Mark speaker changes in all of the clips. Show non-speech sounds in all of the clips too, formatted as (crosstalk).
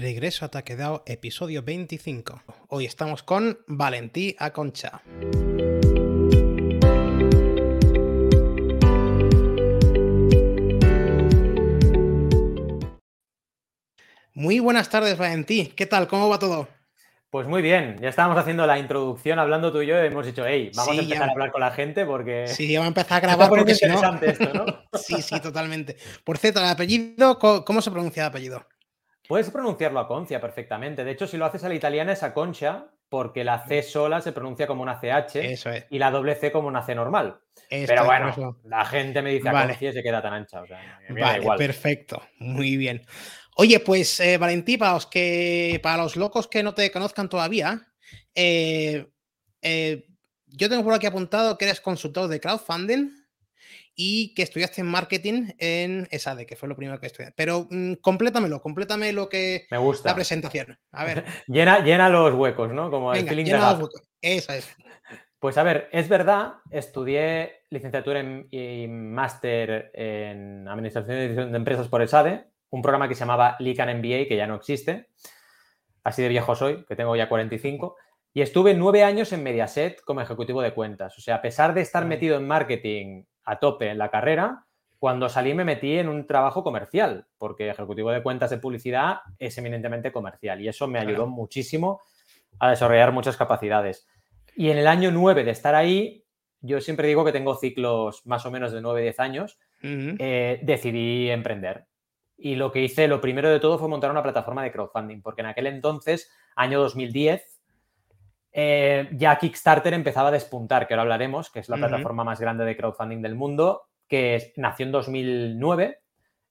Speaker 1: Regreso a Taquedao, episodio 25. Hoy estamos con Valentí Aconcha. Muy buenas tardes, Valentí. ¿Qué tal? ¿Cómo va todo?
Speaker 2: Pues muy bien, ya estábamos haciendo la introducción hablando tú y yo y hemos dicho, hey, vamos a empezar a hablar con la gente porque... (laughs)
Speaker 1: Sí, vamos a empezar a (laughs) grabar porque
Speaker 2: si interesante esto, ¿no? (laughs)
Speaker 1: sí, sí, totalmente. Por cierto, el apellido, ¿cómo se pronuncia el apellido?
Speaker 2: Puedes pronunciarlo a Concia perfectamente. De hecho, si lo haces a la italiana es a Concha, porque la C sola se pronuncia como una CH y la doble C como una C normal. Pero bueno, la gente me dice a Concia y se queda tan ancha.
Speaker 1: vale, perfecto. Muy bien. Oye, pues eh, Valentí, para los, que, para los locos que no te conozcan todavía, eh, eh, yo tengo por aquí apuntado que eres consultor de crowdfunding y que estudiaste en marketing en ESADE, que fue lo primero que estudiaste. Pero mm, complétamelo, complétame lo que...
Speaker 2: Me gusta.
Speaker 1: La presentación. A ver. (laughs)
Speaker 2: llena, llena los huecos, ¿no? Como
Speaker 1: el feeling llena los huecos. Esa es.
Speaker 2: Pues a ver, es verdad, estudié licenciatura y máster en Administración de Empresas por ESADE, un programa que se llamaba Lican MBA, que ya no existe. Así de viejo soy, que tengo ya 45. Y estuve nueve años en Mediaset como ejecutivo de cuentas. O sea, a pesar de estar metido en marketing a tope en la carrera, cuando salí me metí en un trabajo comercial, porque ejecutivo de cuentas de publicidad es eminentemente comercial y eso me ayudó muchísimo a desarrollar muchas capacidades. Y en el año 9 de estar ahí, yo siempre digo que tengo ciclos más o menos de 9-10 años, eh, decidí emprender. Y lo que hice, lo primero de todo fue montar una plataforma de crowdfunding, porque en aquel entonces, año 2010, eh, ya Kickstarter empezaba a despuntar, que ahora hablaremos, que es la plataforma más grande de crowdfunding del mundo, que nació en 2009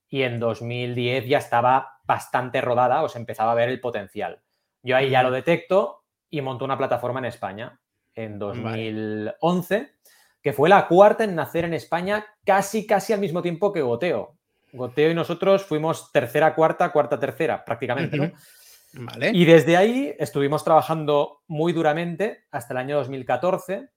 Speaker 2: y en 2010 ya estaba bastante rodada, o se empezaba a ver el potencial. Yo ahí ya lo detecto y monto una plataforma en España en 2011, que fue la cuarta en nacer en España casi, casi al mismo tiempo que Goteo. Goteo y nosotros fuimos tercera, cuarta, cuarta, tercera, prácticamente, ¿no?
Speaker 1: Vale.
Speaker 2: Y desde ahí estuvimos trabajando muy duramente hasta el año 2014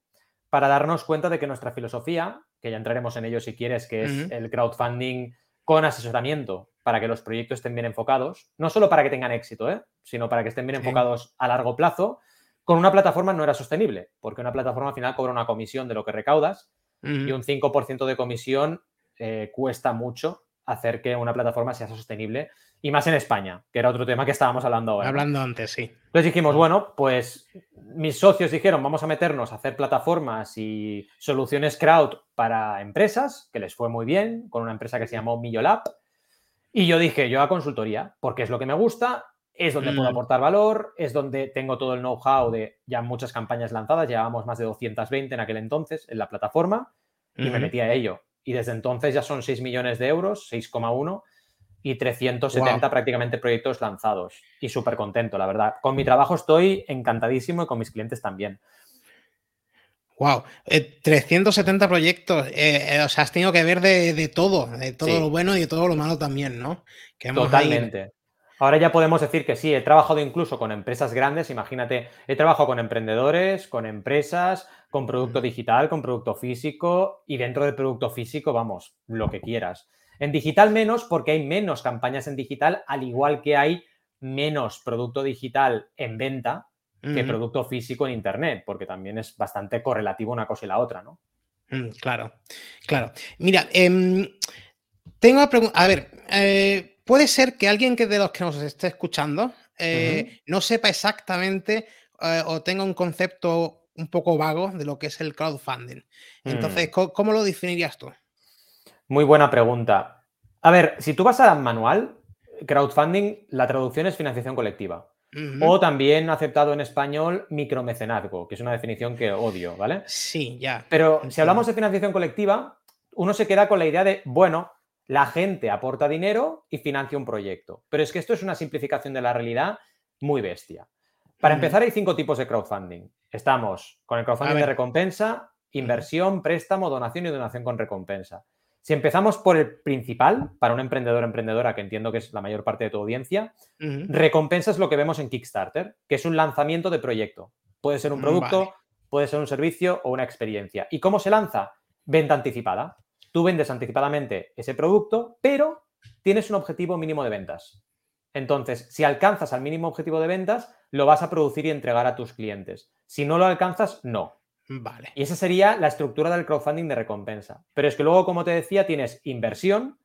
Speaker 2: para darnos cuenta de que nuestra filosofía, que ya entraremos en ello si quieres, que es el crowdfunding con asesoramiento para que los proyectos estén bien enfocados, no solo para que tengan éxito, ¿eh? sino para que estén bien enfocados a largo plazo, con una plataforma no era sostenible, porque una plataforma al final cobra una comisión de lo que recaudas y un 5% de comisión eh, cuesta mucho hacer que una plataforma sea sostenible y más en España, que era otro tema que estábamos hablando ahora.
Speaker 1: Hablando antes, sí.
Speaker 2: Entonces dijimos, bueno, pues mis socios dijeron, vamos a meternos a hacer plataformas y soluciones crowd para empresas, que les fue muy bien, con una empresa que se llamó Millolab. Y yo dije, yo a consultoría, porque es lo que me gusta, es donde puedo mm. aportar valor, es donde tengo todo el know-how de ya muchas campañas lanzadas, llevábamos más de 220 en aquel entonces en la plataforma y me metí a ello y desde entonces ya son 6 millones de euros, 6,1 y 370 prácticamente proyectos lanzados. Y súper contento, la verdad. Con mi trabajo estoy encantadísimo y con mis clientes también.
Speaker 1: Wow, 370 proyectos. Eh, eh, o sea, has tenido que ver de, todo, de todo lo bueno y de todo lo malo también, ¿no?
Speaker 2: Totalmente. Ahora ya podemos decir que sí, he trabajado incluso con empresas grandes, imagínate, he trabajado con emprendedores, con empresas, con producto digital, con producto físico y dentro del producto físico, vamos, lo que quieras. En digital menos porque hay menos campañas en digital, al igual que hay menos producto digital en venta que producto físico en Internet, porque también es bastante correlativo una cosa y la otra, ¿no?
Speaker 1: Mm, claro, claro. Mira, em, tengo una pregunta, a ver, eh, puede ser que alguien que de los que nos esté escuchando eh, no sepa exactamente eh, o tenga un concepto un poco vago de lo que es el crowdfunding. Entonces, mm. ¿cómo, lo definirías tú?
Speaker 2: Muy buena pregunta. A ver, si tú vas al manual, crowdfunding, la traducción es financiación colectiva. O también aceptado en español micromecenazgo, que es una definición que odio, ¿vale?
Speaker 1: Sí, ya.
Speaker 2: Pero si hablamos de financiación colectiva, uno se queda con la idea de, bueno, la gente aporta dinero y financia un proyecto. Pero es que esto es una simplificación de la realidad muy bestia. Para empezar, hay cinco tipos de crowdfunding. Estamos con el crowdfunding de recompensa, inversión, préstamo, donación y donación con recompensa. Si empezamos por el principal, para un emprendedor o emprendedora, que entiendo que es la mayor parte de tu audiencia, recompensa es lo que vemos en Kickstarter, que es un lanzamiento de proyecto. Puede ser un mm, producto, puede ser un servicio o una experiencia. ¿Y cómo se lanza? Venta anticipada. Tú vendes anticipadamente ese producto, pero tienes un objetivo mínimo de ventas. Entonces, si alcanzas al mínimo objetivo de ventas, lo vas a producir y entregar a tus clientes. Si no lo alcanzas, no.
Speaker 1: Vale.
Speaker 2: Y esa sería la estructura del crowdfunding de recompensa. Pero es que luego, como te decía, tienes inversión,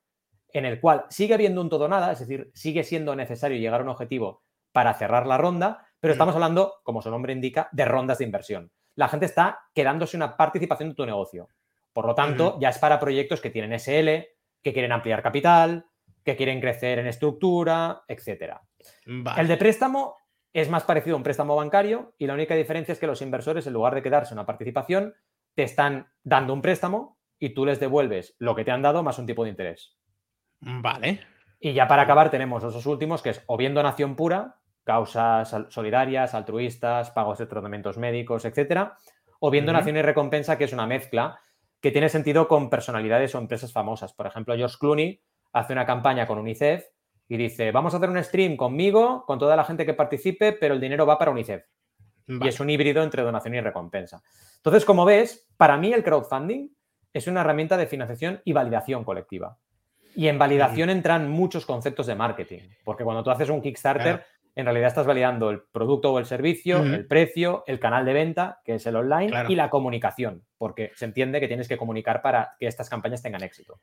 Speaker 2: en el cual sigue habiendo un todo nada, es decir, sigue siendo necesario llegar a un objetivo para cerrar la ronda, pero estamos hablando, como su nombre indica, de rondas de inversión. La gente está quedándose una participación de tu negocio. Por lo tanto, ya es para proyectos que tienen SL, que quieren ampliar capital, que quieren crecer en estructura, etc. El de préstamo es más parecido a un préstamo bancario y la única diferencia es que los inversores, en lugar de quedarse una participación, te están dando un préstamo y tú les devuelves lo que te han dado más un tipo de interés.
Speaker 1: Vale.
Speaker 2: Y ya para acabar tenemos los dos últimos, que es o bien donación pura, causas solidarias, altruistas, pagos de tratamientos médicos, etcétera, o bien donación y recompensa, que es una mezcla que tiene sentido con personalidades o empresas famosas. Por ejemplo, George Clooney hace una campaña con UNICEF y dice, vamos a hacer un stream conmigo, con toda la gente que participe, pero el dinero va para UNICEF. Y es un híbrido entre donación y recompensa. Entonces, como ves, para mí el crowdfunding es una herramienta de financiación y validación colectiva. Y en validación entran muchos conceptos de marketing, porque cuando tú haces un Kickstarter, en realidad estás validando el producto o el servicio, el precio, el canal de venta, que es el online, y la comunicación, porque se entiende que tienes que comunicar para que estas campañas tengan éxito.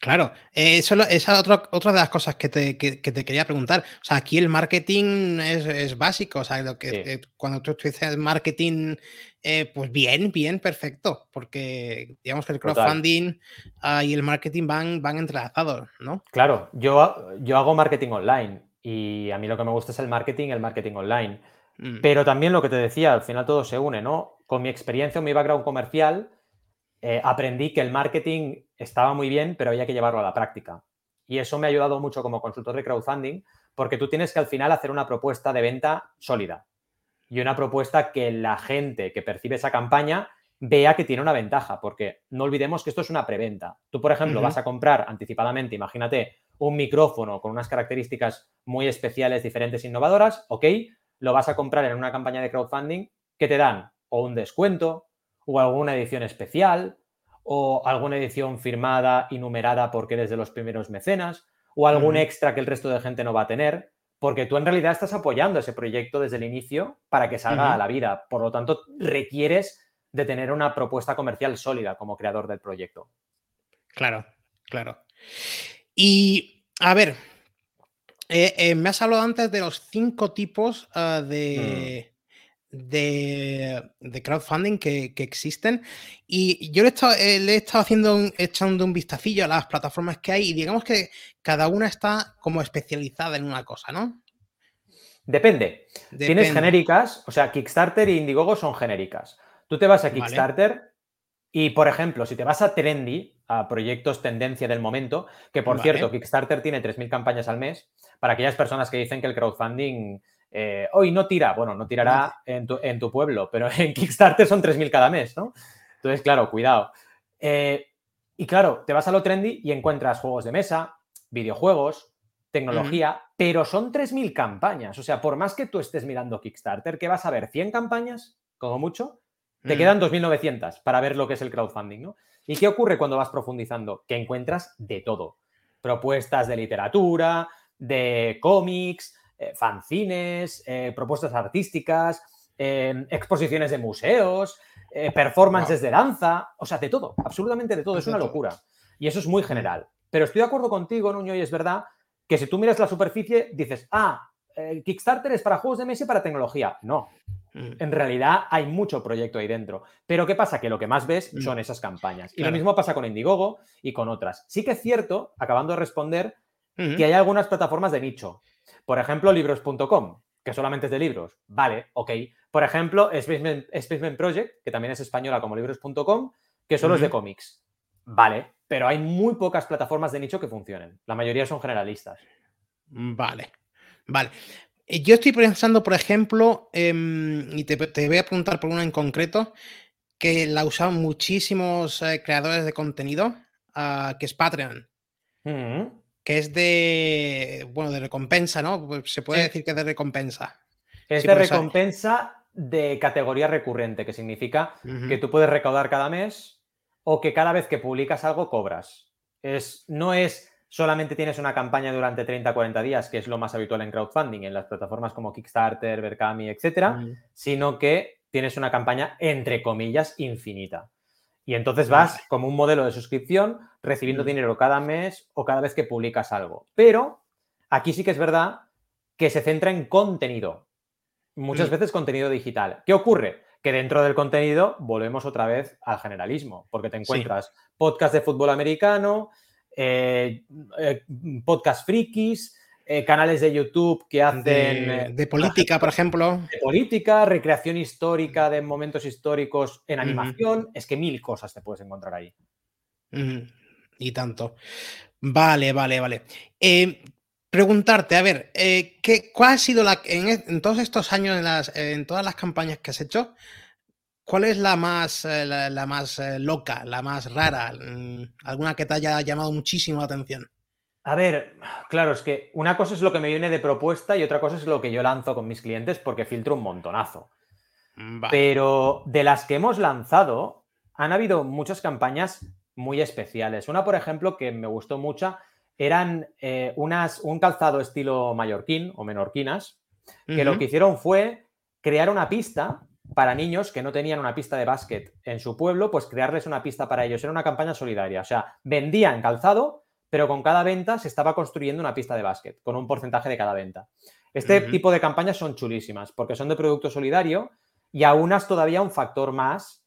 Speaker 1: Claro, eh, eso, esa es otra, de las cosas que te, quería preguntar. O sea, aquí el marketing es, básico. O sea, lo que, eh, cuando tú, dices marketing, eh, pues bien, bien, perfecto. Porque digamos que el crowdfunding ah, y el marketing van, van entrelazados, ¿no?
Speaker 2: Claro, yo, yo hago marketing online y a mí lo que me gusta es el marketing, el marketing online. Mm. Pero también lo que te decía, al final todo se une, ¿no? Con mi experiencia, mi background comercial, eh, aprendí que el marketing estaba muy bien, pero había que llevarlo a la práctica. Y eso me ha ayudado mucho como consultor de crowdfunding, porque tú tienes que al final hacer una propuesta de venta sólida y una propuesta que la gente que percibe esa campaña vea que tiene una ventaja, porque no olvidemos que esto es una preventa. Tú, por ejemplo, vas a comprar anticipadamente, imagínate, un micrófono con unas características muy especiales, diferentes, innovadoras, ok, lo vas a comprar en una campaña de crowdfunding que te dan o un descuento o alguna edición especial o alguna edición firmada y numerada porque eres de los primeros mecenas o algún extra que el resto de gente no va a tener, porque tú en realidad estás apoyando ese proyecto desde el inicio para que salga a la vida. Por lo tanto, requieres de tener una propuesta comercial sólida como creador del proyecto.
Speaker 1: Claro, claro. Y, a ver, eh, eh, me has hablado antes de los cinco tipos ah, mm. De, de, crowdfunding que, existen y yo le he estado, eh, le he estado haciendo echando un vistacillo a las plataformas que hay y digamos que cada una está como especializada en una cosa, ¿no?
Speaker 2: Depende. Tienes genéricas, o sea, Kickstarter y Indiegogo son genéricas. Tú te vas a Kickstarter y, por ejemplo, si te vas a Trendy, a proyectos tendencia del momento, que por cierto, Kickstarter tiene 3.000 campañas al mes, para aquellas personas que dicen que el crowdfunding eh, hoy no tira, bueno, no tirará en tu, pueblo, pero en Kickstarter son 3.000 cada mes, ¿no? Entonces, claro, cuidado. Eh, y claro, te vas a lo trendy y encuentras juegos de mesa, videojuegos, tecnología, pero son 3.000 campañas. O sea, por más que tú estés mirando Kickstarter, ¿qué vas a ver? ¿100 campañas? Como mucho. Te mm. quedan 2.900 para ver lo que es el crowdfunding, ¿no? ¿Y qué ocurre cuando vas profundizando? Que encuentras de todo. Propuestas de literatura, de cómics, eh, fanzines, eh, propuestas artísticas, em, exposiciones de museos, eh, performances de danza, o sea, de todo, absolutamente de todo, es una locura. Y eso es muy general. Pero estoy de acuerdo contigo, Nuño, y es verdad que si tú miras la superficie, dices, ah, Kickstarter es para juegos de mesa y para tecnología. No, mm. en realidad hay mucho proyecto ahí dentro. Pero ¿qué pasa? Que lo que más ves mm. son esas campañas. Y lo mismo pasa con Indiegogo y con otras. Sí que es cierto, acabando de responder, que hay algunas plataformas de nicho. Por ejemplo, libros.com, que solamente es de libros. Vale, ok. Por ejemplo, Spaceman, Project, que también es española como libros.com, que solo es de cómics. Vale, pero hay muy pocas plataformas de nicho que funcionen. La mayoría son generalistas.
Speaker 1: Vale, vale. Eh, yo estoy pensando, por ejemplo, em, y te, voy a preguntar por una en concreto, que la usan muchísimos eh, creadores de contenido, ah, que es Patreon que es de, bueno, de recompensa, ¿no? Pues se puede decir que es de recompensa.
Speaker 2: Es de recompensa de categoría recurrente, que significa que tú puedes recaudar cada mes o que cada vez que publicas algo cobras. Es, no es solamente tienes una campaña durante 30-40 días, que es lo más habitual en crowdfunding, en las plataformas como Kickstarter, Berkami, etcétera, sino que tienes una campaña, entre comillas, infinita. Y entonces vas como un modelo de suscripción recibiendo dinero cada mes o cada vez que publicas algo. Pero aquí sí que es verdad que se centra en contenido. Muchas veces contenido digital. ¿Qué ocurre? Que dentro del contenido volvemos otra vez al generalismo, porque te encuentras podcast de fútbol americano, eh, eh, podcast frikis, eh, canales de YouTube que hacen...
Speaker 1: De, política, por ejemplo.
Speaker 2: De política, recreación histórica de momentos históricos en animación. Es que mil cosas te puedes encontrar ahí.
Speaker 1: Y tanto. Vale, vale, vale. preguntarte, a ver, ¿qué, ¿cuál ha sido la... En, en, todos estos años, en, las, en todas las campañas que has hecho, ¿Cuál es la más, eh, la, más eh, loca, la más rara? Mm, ¿Alguna que te haya llamado muchísimo la atención?
Speaker 2: A ver, claro, es que una cosa es lo que me viene de propuesta y otra cosa es lo que yo lanzo con mis clientes porque filtro un montonazo. Mm, Pero de las que hemos lanzado, han habido muchas campañas muy especiales. Una, por ejemplo, que me gustó mucho, eran eh, unas, un calzado estilo mallorquín o menorquinas, que lo que hicieron fue crear una pista para niños que no tenían una pista de básquet en su pueblo, pues crearles una pista para ellos. Era una campaña solidaria. O sea, vendían calzado, pero con cada venta se estaba construyendo una pista de básquet, con un porcentaje de cada venta. Este tipo de campañas son chulísimas porque son de producto solidario y aunas todavía un factor más,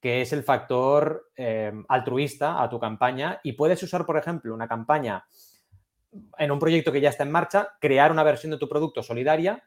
Speaker 2: que es el factor eh, altruista a tu campaña. Y puedes usar, por ejemplo, una campaña en un proyecto que ya está en marcha, crear una versión de tu producto solidaria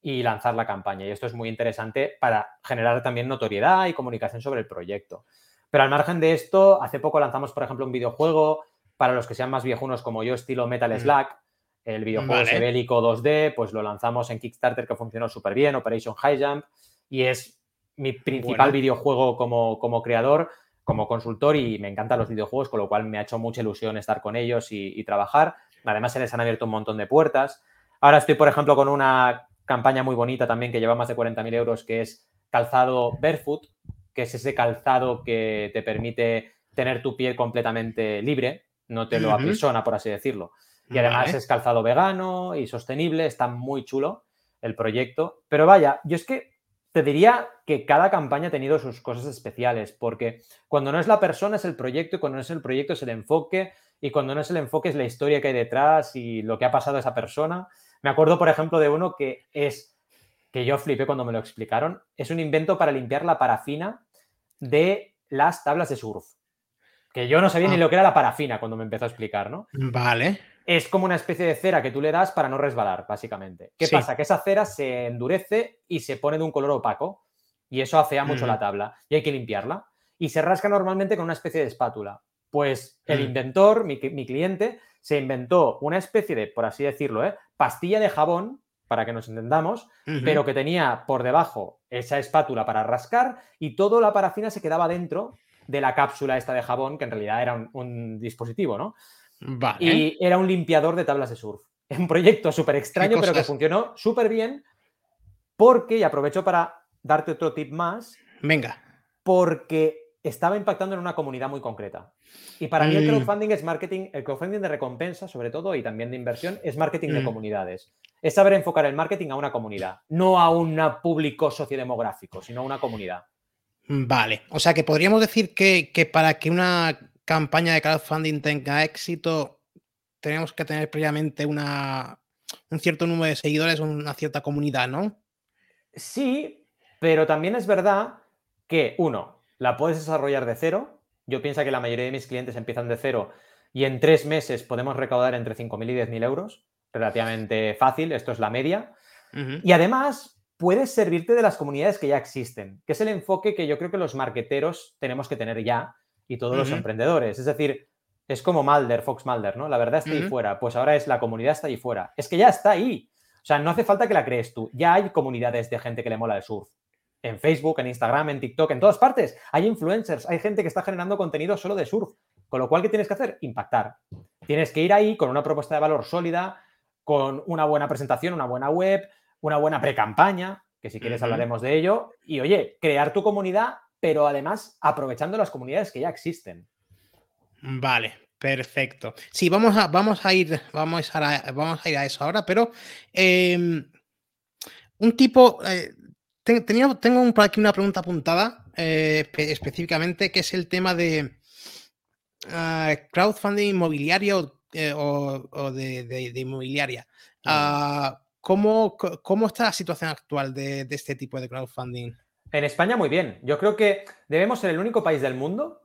Speaker 2: y lanzar la campaña. Y esto es muy interesante para generar también notoriedad y comunicación sobre el proyecto. Pero al margen de esto, hace poco lanzamos, por ejemplo, un videojuego para los que sean más viejunos como yo, estilo Metal mm. Slack. El videojuego vale. bélico 2D, pues lo lanzamos en Kickstarter que funcionó súper bien, Operation High Jump, y es mi principal videojuego como, como creador, como consultor, y me encantan los videojuegos, con lo cual me ha hecho mucha ilusión estar con ellos y, y trabajar. Además, se les han abierto un montón de puertas. Ahora estoy, por ejemplo, con una campaña muy bonita también que lleva más de 40.000 euros, que es calzado barefoot, que es ese calzado que te permite tener tu pie completamente libre, no te lo aprisona, por así decirlo. Y además es calzado vegano y sostenible, está muy chulo el proyecto. Pero vaya, yo es que te diría que cada campaña ha tenido sus cosas especiales, porque cuando no es la persona es el proyecto y cuando no es el proyecto es el enfoque y cuando no es el enfoque es la historia que hay detrás y lo que ha pasado a esa persona. Me acuerdo, por ejemplo, de uno que es, que yo flipé cuando me lo explicaron, es un invento para limpiar la parafina de las tablas de surf. Que yo no sabía ni ah. lo que era la parafina cuando me empezó a explicar, ¿no?
Speaker 1: Vale.
Speaker 2: Es como una especie de cera que tú le das para no resbalar, básicamente. ¿Qué pasa? Que esa cera se endurece y se pone de un color opaco. Y eso afea mucho la tabla. Y hay que limpiarla. Y se rasca normalmente con una especie de espátula. Pues el mm. inventor, mi, mi, cliente, se inventó una especie de, por así decirlo, ¿eh? pastilla de jabón, para que nos entendamos, pero que tenía por debajo esa espátula para rascar y toda la parafina se quedaba dentro de la cápsula esta de jabón, que en realidad era un, dispositivo, ¿no? Y era un limpiador de tablas de surf. (laughs) Un proyecto súper extraño, pero que funcionó súper bien porque, y aprovecho para darte otro tip más.
Speaker 1: Venga.
Speaker 2: Porque estaba impactando en una comunidad muy concreta. Y para mí el mm. crowdfunding es marketing, el crowdfunding de recompensa sobre todo y también de inversión es marketing de mm. comunidades. Es saber enfocar el marketing a una comunidad, no a un público sociodemográfico, sino a una comunidad.
Speaker 1: Vale, o sea que podríamos decir que, para que una campaña de crowdfunding tenga éxito, tenemos que tener previamente una, un cierto número de seguidores, una cierta comunidad, ¿no?
Speaker 2: Sí, pero también es verdad que, uno, la puedes desarrollar de cero. Yo pienso que la mayoría de mis clientes empiezan de cero y en tres meses podemos recaudar entre 5.000 y 10.000 euros. Relativamente fácil, esto es la media. Y además, puedes servirte de las comunidades que ya existen, que es el enfoque que yo creo que los marqueteros tenemos que tener ya y todos los emprendedores. Es decir, es como Malder, Fox Malder, ¿no? La verdad está ahí fuera. Pues ahora es la comunidad está ahí fuera. Es que ya está ahí. O sea, no hace falta que la crees tú. Ya hay comunidades de gente que le mola el surf en Facebook, en Instagram, en TikTok, en todas partes. Hay influencers, hay gente que está generando contenido solo de surf. Con lo cual, ¿qué tienes que hacer? Impactar. Tienes que ir ahí con una propuesta de valor sólida, con una buena presentación, una buena web, una buena pre-campaña, que si quieres hablaremos de ello. Y oye, crear tu comunidad, pero además aprovechando las comunidades que ya existen.
Speaker 1: Vale, Perfecto. Sí, vamos a, vamos a ir, vamos a, vamos a ir a eso ahora, pero em, un tipo, eh, tenía, tengo por aquí una pregunta apuntada eh, específicamente, que es el tema de ah, crowdfunding inmobiliario eh, o, de, inmobiliaria. Ah, ¿cómo, está la situación actual de, este tipo de crowdfunding?
Speaker 2: En España muy bien. Yo creo que debemos ser el único país del mundo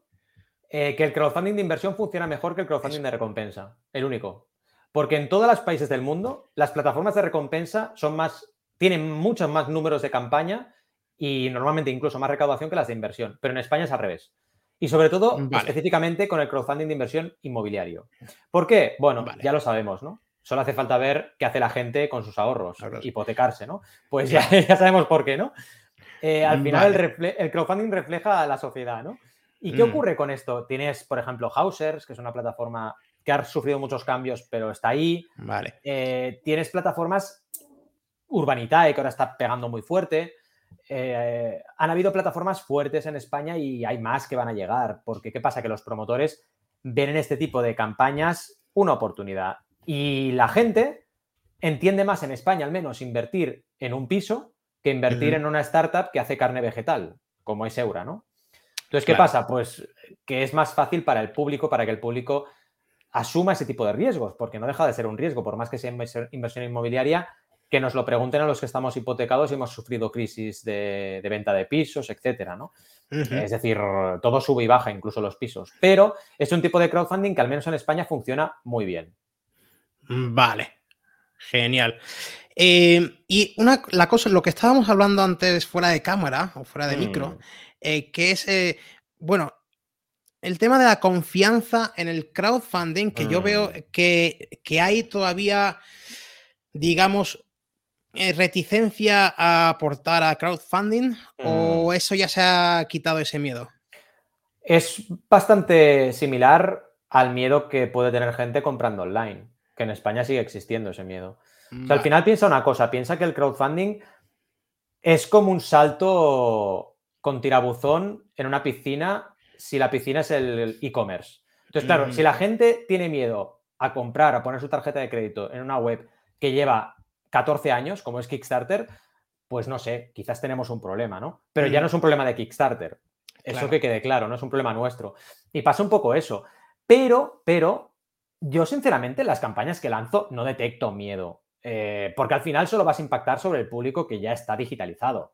Speaker 2: que el crowdfunding de inversión funciona mejor que el crowdfunding de recompensa. El único. Porque en todos los países del mundo las plataformas de recompensa son más tienen muchos más números de campaña y normalmente incluso más recaudación que las de inversión, pero en España es al revés. Y sobre todo, específicamente con el crowdfunding de inversión inmobiliario. ¿Por qué? Bueno, ya lo sabemos, ¿no? Solo hace falta ver qué hace la gente con sus ahorros, hipotecarse, ¿no? Pues ya, (laughs) ya, sabemos por qué, ¿no? Eh, al final el, crowdfunding refleja a la sociedad, ¿no? ¿Y qué mm. ocurre con esto? Tienes, por ejemplo, Hausers, que es una plataforma que ha sufrido muchos cambios, pero está ahí.
Speaker 1: Vale.
Speaker 2: Eh, tienes plataformas Urbanitae, que ahora está pegando muy fuerte. Eh, han habido plataformas fuertes en España y hay más que van a llegar, porque ¿qué pasa? Que los promotores ven en este tipo de campañas una oportunidad y la gente entiende más en España al menos invertir en un piso que invertir en una startup que hace carne vegetal, como es Eura, ¿no? Entonces, ¿qué pasa? Pues que es más fácil para el público, para que el público asuma ese tipo de riesgos, porque no deja de ser un riesgo, por más que sea inversión inmobiliaria, que nos lo pregunten a los que estamos hipotecados y hemos sufrido crisis de, venta de pisos, etcétera, ¿no? Es decir, todo sube y baja, incluso los pisos. Pero es un tipo de crowdfunding que al menos en España funciona muy bien.
Speaker 1: Vale, genial. Eh, y una, la cosa, lo que estábamos hablando antes fuera de cámara o fuera de micro, mm. eh, que es, eh, bueno, el tema de la confianza en el crowdfunding, que yo veo mm. que, que hay todavía, digamos, reticencia a aportar a crowdfunding o mm. eso ya se ha quitado ese miedo?
Speaker 2: Es bastante similar al miedo que puede tener gente comprando online, que en España sigue existiendo ese miedo. al final piensa una cosa, piensa que el crowdfunding es como un salto con tirabuzón en una piscina si la piscina es el e-commerce. Entonces, claro, si la mm. gente tiene miedo a comprar, a poner su tarjeta de crédito en una web que lleva 14 años, como es Kickstarter, pues no sé, quizás tenemos un problema, ¿no? Pero ya no es un problema de Kickstarter. Eso que quede claro, no es un problema nuestro. Y pasa un poco eso. Pero, pero, yo sinceramente las campañas que lanzo no detecto miedo. Eh, porque al final solo vas a impactar sobre el público que ya está digitalizado.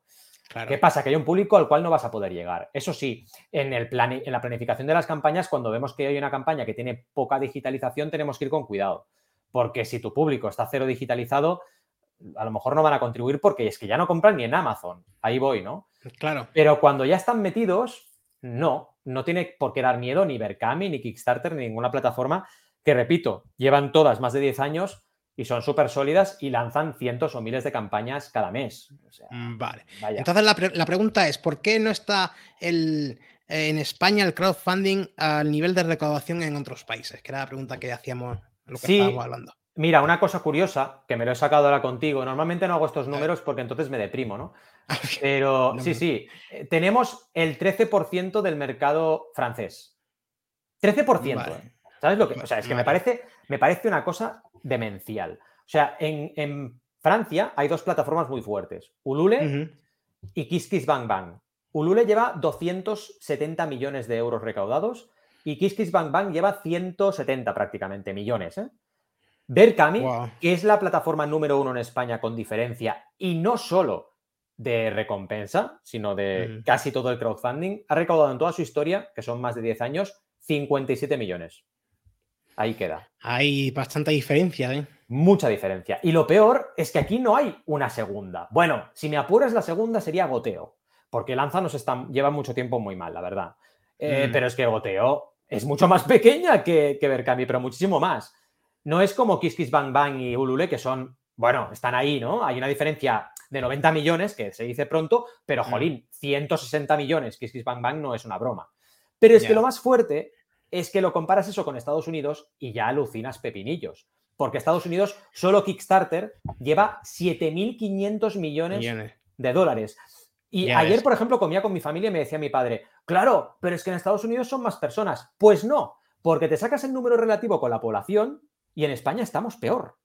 Speaker 2: ¿Qué pasa? Que hay un público al cual no vas a poder llegar. Eso sí, en, el plan, en la planificación de las campañas, cuando vemos que hay una campaña que tiene poca digitalización, tenemos que ir con cuidado. Porque si tu público está cero digitalizado, a lo mejor no van a contribuir porque es que ya no compran ni en Amazon. Ahí voy, ¿no?
Speaker 1: Claro.
Speaker 2: Pero cuando ya están metidos, no, no tiene por qué dar miedo ni Berkami, ni Kickstarter, ni ninguna plataforma que, repito, llevan todas más de 10 años y son súper sólidas y lanzan cientos o miles de campañas cada mes.
Speaker 1: Mm, vale. Entonces la, pregunta es, ¿por qué no está el, en España el crowdfunding al nivel de recaudación en otros países? Que era la pregunta que hacíamos, lo que estábamos hablando.
Speaker 2: Mira, una cosa curiosa, que me lo he sacado ahora contigo, normalmente no hago estos números porque entonces me deprimo, ¿no? (laughs) Pero sí, sí, eh, tenemos el 13% del mercado francés. 13%. ¿eh? ¿Sabes lo que? O sea, es que me parece, me parece una cosa demencial. O sea, en, Francia hay dos plataformas muy fuertes, Ulule y KissKissBankBank. Ulule lleva 270 millones de euros recaudados y KissKissBankBank lleva 170 prácticamente millones, ¿eh? Berkami, que es la plataforma número uno en España con diferencia y no solo de recompensa, sino de casi todo el crowdfunding, ha recaudado en toda su historia, que son más de 10 años, 57 millones. Ahí queda.
Speaker 1: Hay bastante diferencia, ¿eh?
Speaker 2: Mucha diferencia. Y lo peor es que aquí no hay una segunda. Bueno, si me apuras, la segunda sería goteo, porque Lanza nos está, lleva mucho tiempo muy mal, la verdad. Eh, mm. Pero es que goteo es mucho más (laughs) pequeña que, que Berkami, pero muchísimo más. No es como Kiss Kiss Bang Bang y Ulule, que son, bueno, están ahí, ¿no? Hay una diferencia de 90 millones, que se dice pronto, pero mm. jolín, 160 millones, Kiss Kiss Bang Bang no es una broma. Pero es que lo más fuerte es que lo comparas eso con Estados Unidos y ya alucinas pepinillos. Porque Estados Unidos, solo Kickstarter, lleva 7.500 millones, de dólares. Y ayer, por ejemplo, comía con mi familia y me decía mi padre, claro, pero es que en Estados Unidos son más personas. Pues no, porque te sacas el número relativo con la población y en España estamos peor.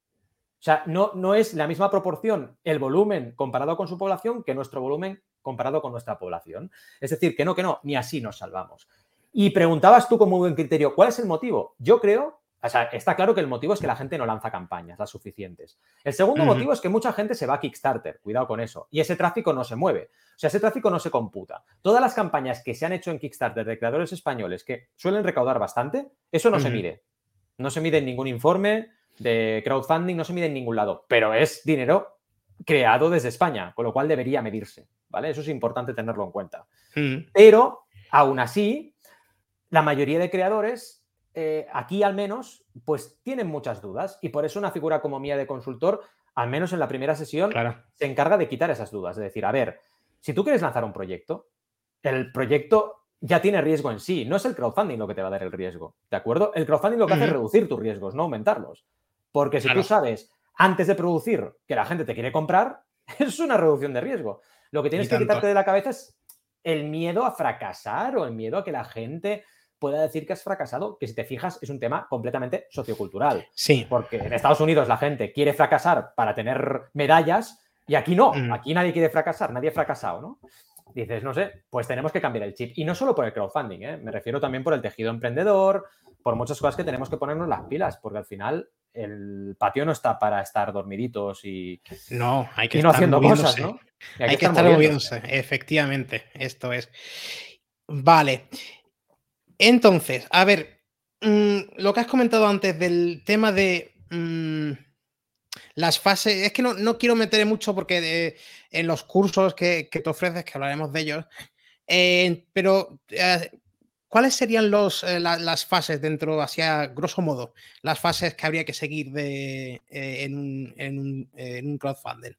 Speaker 2: O sea, no, no es la misma proporción el volumen comparado con su población que nuestro volumen comparado con nuestra población. Es decir, que no, que no, ni así nos salvamos. Y preguntabas tú como buen criterio, ¿cuál es el motivo? Yo creo, o sea, está claro que el motivo es que la gente no lanza campañas las suficientes. El segundo motivo es que mucha gente se va a Kickstarter, cuidado con eso, y ese tráfico no se mueve. O sea, ese tráfico no se computa. Todas las campañas que se han hecho en Kickstarter de creadores españoles que suelen recaudar bastante, eso no se mide. No se mide en ningún informe de crowdfunding, no se mide en ningún lado, pero es dinero creado desde España, con lo cual debería medirse, ¿vale? Eso es importante tenerlo en cuenta. Pero, aún así, la mayoría de creadores, eh, aquí al menos, pues tienen muchas dudas y por eso una figura como mía de consultor, al menos en la primera sesión, se encarga de quitar esas dudas, de decir, a ver, si tú quieres lanzar un proyecto, el proyecto ya tiene riesgo en sí, no es el crowdfunding lo que te va a dar el riesgo, ¿de acuerdo? El crowdfunding lo que hace es reducir tus riesgos, no aumentarlos. Porque si tú sabes antes de producir que la gente te quiere comprar, (laughs) es una reducción de riesgo. Lo que tienes que quitarte de la cabeza es el miedo a fracasar o el miedo a que la gente pueda decir que has fracasado, que si te fijas es un tema completamente sociocultural.
Speaker 1: Sí.
Speaker 2: Porque en Estados Unidos la gente quiere fracasar para tener medallas y aquí no, mm. aquí nadie quiere fracasar, nadie ha fracasado, ¿no? Dices, no sé, pues tenemos que cambiar el chip. Y no solo por el crowdfunding, ¿eh? me refiero también por el tejido emprendedor, por muchas cosas que tenemos que ponernos las pilas, porque al final el patio no está para estar dormiditos y
Speaker 1: no, hay que
Speaker 2: no haciendo cosas, ¿no?
Speaker 1: Hay, que, estar, moviéndose, efectivamente, esto es. Vale. Entonces, a ver, mm, lo que has comentado antes del tema de mm, las fases, es que no, quiero meter mucho porque en los cursos que, te ofreces, que hablaremos de ellos, eh, pero eh, ¿cuáles serían los, eh, las fases dentro, hacia grosso modo, las fases que habría que seguir de, en, un, en, un, crowdfunding?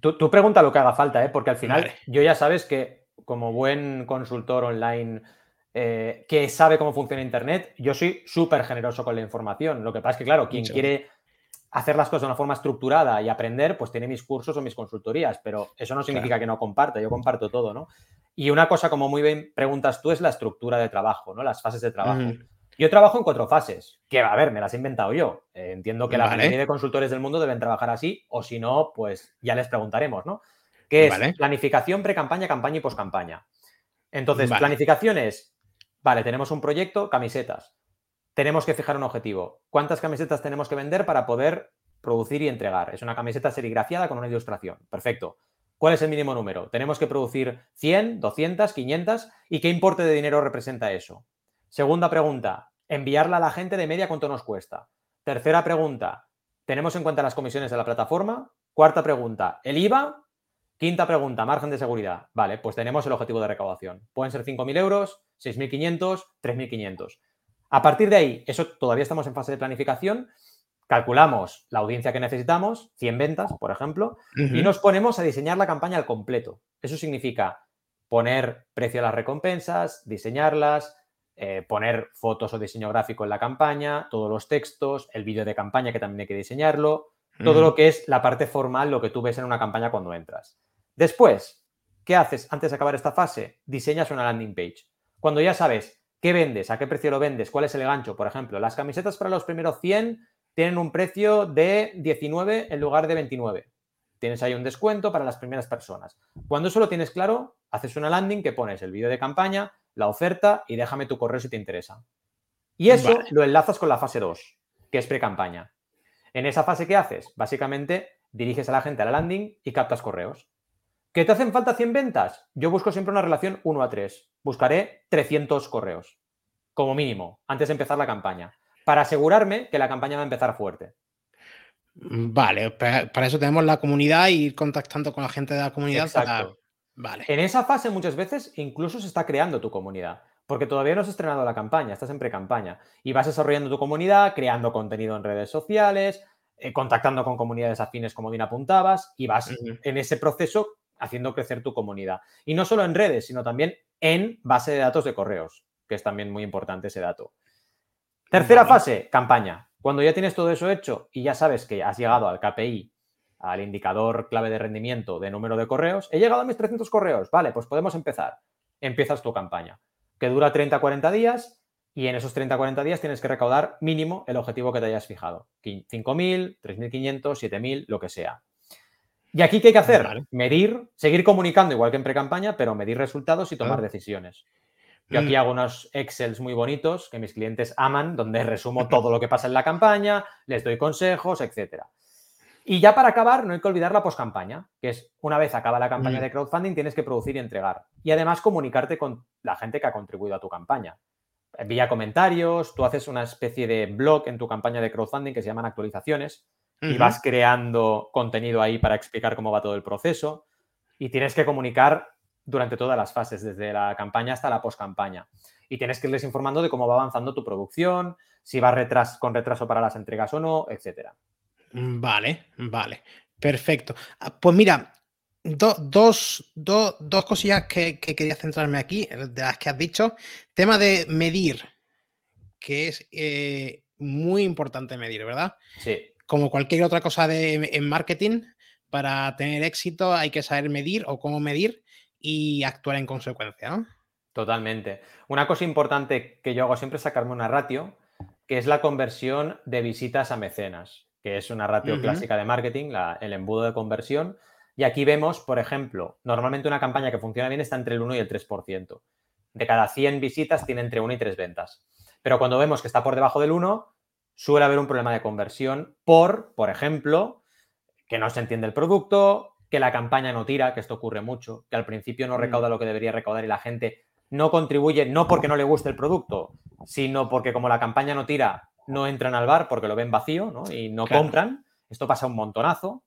Speaker 2: Tú, pregunta lo que haga falta, porque al final yo ya sabes que como buen consultor online que sabe cómo funciona Internet, yo soy súper generoso con la información. Lo que pasa es que, claro, quien quiere hacer las cosas de una forma estructurada y aprender, pues tiene mis cursos o mis consultorías, pero eso no significa que no comparta, yo comparto todo, ¿no? Y una cosa, como muy bien preguntas tú, es la estructura de trabajo, ¿no? Las fases de trabajo. Yo trabajo en cuatro fases, que a ver, me las he inventado yo. Eh, entiendo que la mayoría de consultores del mundo deben trabajar así, o si no, pues ya les preguntaremos, ¿no? Que es planificación, pre-campaña, campaña y post-campaña. Entonces, planificación es, vale, tenemos un proyecto, camisetas tenemos que fijar un objetivo. ¿Cuántas camisetas tenemos que vender para poder producir y entregar? Es una camiseta serigrafiada con una ilustración. Perfecto. ¿Cuál es el mínimo número? Tenemos que producir 100, 200, 500 y qué importe de dinero representa eso. Segunda pregunta, enviarla a la gente de media cuánto nos cuesta. Tercera pregunta, ¿tenemos en cuenta las comisiones de la plataforma? Cuarta pregunta, ¿el IVA? Quinta pregunta, margen de seguridad. Vale, pues tenemos el objetivo de recaudación. Pueden ser 5.000 euros, 6.500, 3.500. A partir de ahí, eso todavía estamos en fase de planificación, calculamos la audiencia que necesitamos, 100 ventas, por ejemplo, y nos ponemos a diseñar la campaña al completo. Eso significa poner precio a las recompensas, diseñarlas, eh, poner fotos o diseño gráfico en la campaña, todos los textos, el vídeo de campaña que también hay que diseñarlo, todo lo que es la parte formal, lo que tú ves en una campaña cuando entras. Después, ¿qué haces antes de acabar esta fase? Diseñas una landing page. Cuando ya sabes ¿Qué vendes? ¿A qué precio lo vendes? ¿Cuál es el gancho? Por ejemplo, las camisetas para los primeros 100 tienen un precio de 19 en lugar de 29. Tienes ahí un descuento para las primeras personas. Cuando eso lo tienes claro, haces una landing que pones el vídeo de campaña, la oferta y déjame tu correo si te interesa. Y eso lo enlazas con la fase 2, que es pre-campaña. En esa fase, ¿qué haces? Básicamente diriges a la gente a la landing y captas correos. ¿Que te hacen falta 100 ventas? Yo busco siempre una relación 1 a 3. Buscaré 300 correos, como mínimo, antes de empezar la campaña, para asegurarme que la campaña va a empezar fuerte.
Speaker 1: Vale, para eso tenemos la comunidad y ir contactando con la gente de la comunidad. Exacto. Vale.
Speaker 2: En esa fase muchas veces incluso se está creando tu comunidad, porque todavía no has estrenado la campaña, estás en pre-campaña y vas desarrollando tu comunidad, creando contenido en redes sociales, eh, contactando con comunidades afines como bien apuntabas y vas en ese proceso haciendo crecer tu comunidad. Y no solo en redes, sino también en base de datos de correos, que es también muy importante ese dato. Tercera fase, campaña. Cuando ya tienes todo eso hecho y ya sabes que has llegado al KPI, al indicador clave de rendimiento de número de correos, he llegado a mis 300 correos, vale, pues podemos empezar. Empiezas tu campaña, que dura 30-40 días y en esos 30-40 días tienes que recaudar mínimo el objetivo que te hayas fijado. 5.000, 3.500, 7.000, lo que sea. ¿Y aquí qué hay que hacer? Medir, seguir comunicando igual que en pre-campaña, pero medir resultados y tomar decisiones. Yo aquí mm. hago unos Excels muy bonitos que mis clientes aman, donde (laughs) resumo todo lo que pasa en la campaña, les doy consejos, etc. Y ya para acabar, no hay que olvidar la post-campaña, que es una vez acaba la campaña mm. de crowdfunding, tienes que producir y entregar. Y además comunicarte con la gente que ha contribuido a tu campaña vía comentarios, tú haces una especie de blog en tu campaña de crowdfunding que se llaman actualizaciones y vas creando contenido ahí para explicar cómo va todo el proceso y tienes que comunicar durante todas las fases, desde la campaña hasta la post-campaña. Y tienes que irles informando de cómo va avanzando tu producción, si va con retraso para las entregas o no, etcétera.
Speaker 1: Vale, vale. Perfecto. Ah, pues mira, dos, dos, cosillas que, quería centrarme aquí, de las que has dicho. Tema de medir, que es eh, muy importante medir, ¿verdad?
Speaker 2: Sí.
Speaker 1: Como cualquier otra cosa de, en marketing, para tener éxito hay que saber medir o cómo medir y actuar en consecuencia, ¿no?
Speaker 2: Totalmente. Una cosa importante que yo hago siempre es sacarme una ratio, que es la conversión de visitas a mecenas, que es una ratio clásica de marketing, el embudo de conversión y aquí vemos, por ejemplo, normalmente una campaña que funciona bien está entre el 1 y el 3%. De cada 100 visitas tiene entre 1 y 3 ventas. Pero cuando vemos que está por debajo del 1, suele haber un problema de conversión por, por ejemplo, que no se entiende el producto, que la campaña no tira, que esto ocurre mucho, que al principio no mm. recauda lo que debería recaudar y la gente no contribuye, no porque no le guste el producto, sino porque como la campaña no tira, no entran al bar porque lo ven vacío ¿no? y no compran. Esto pasa un montonazo.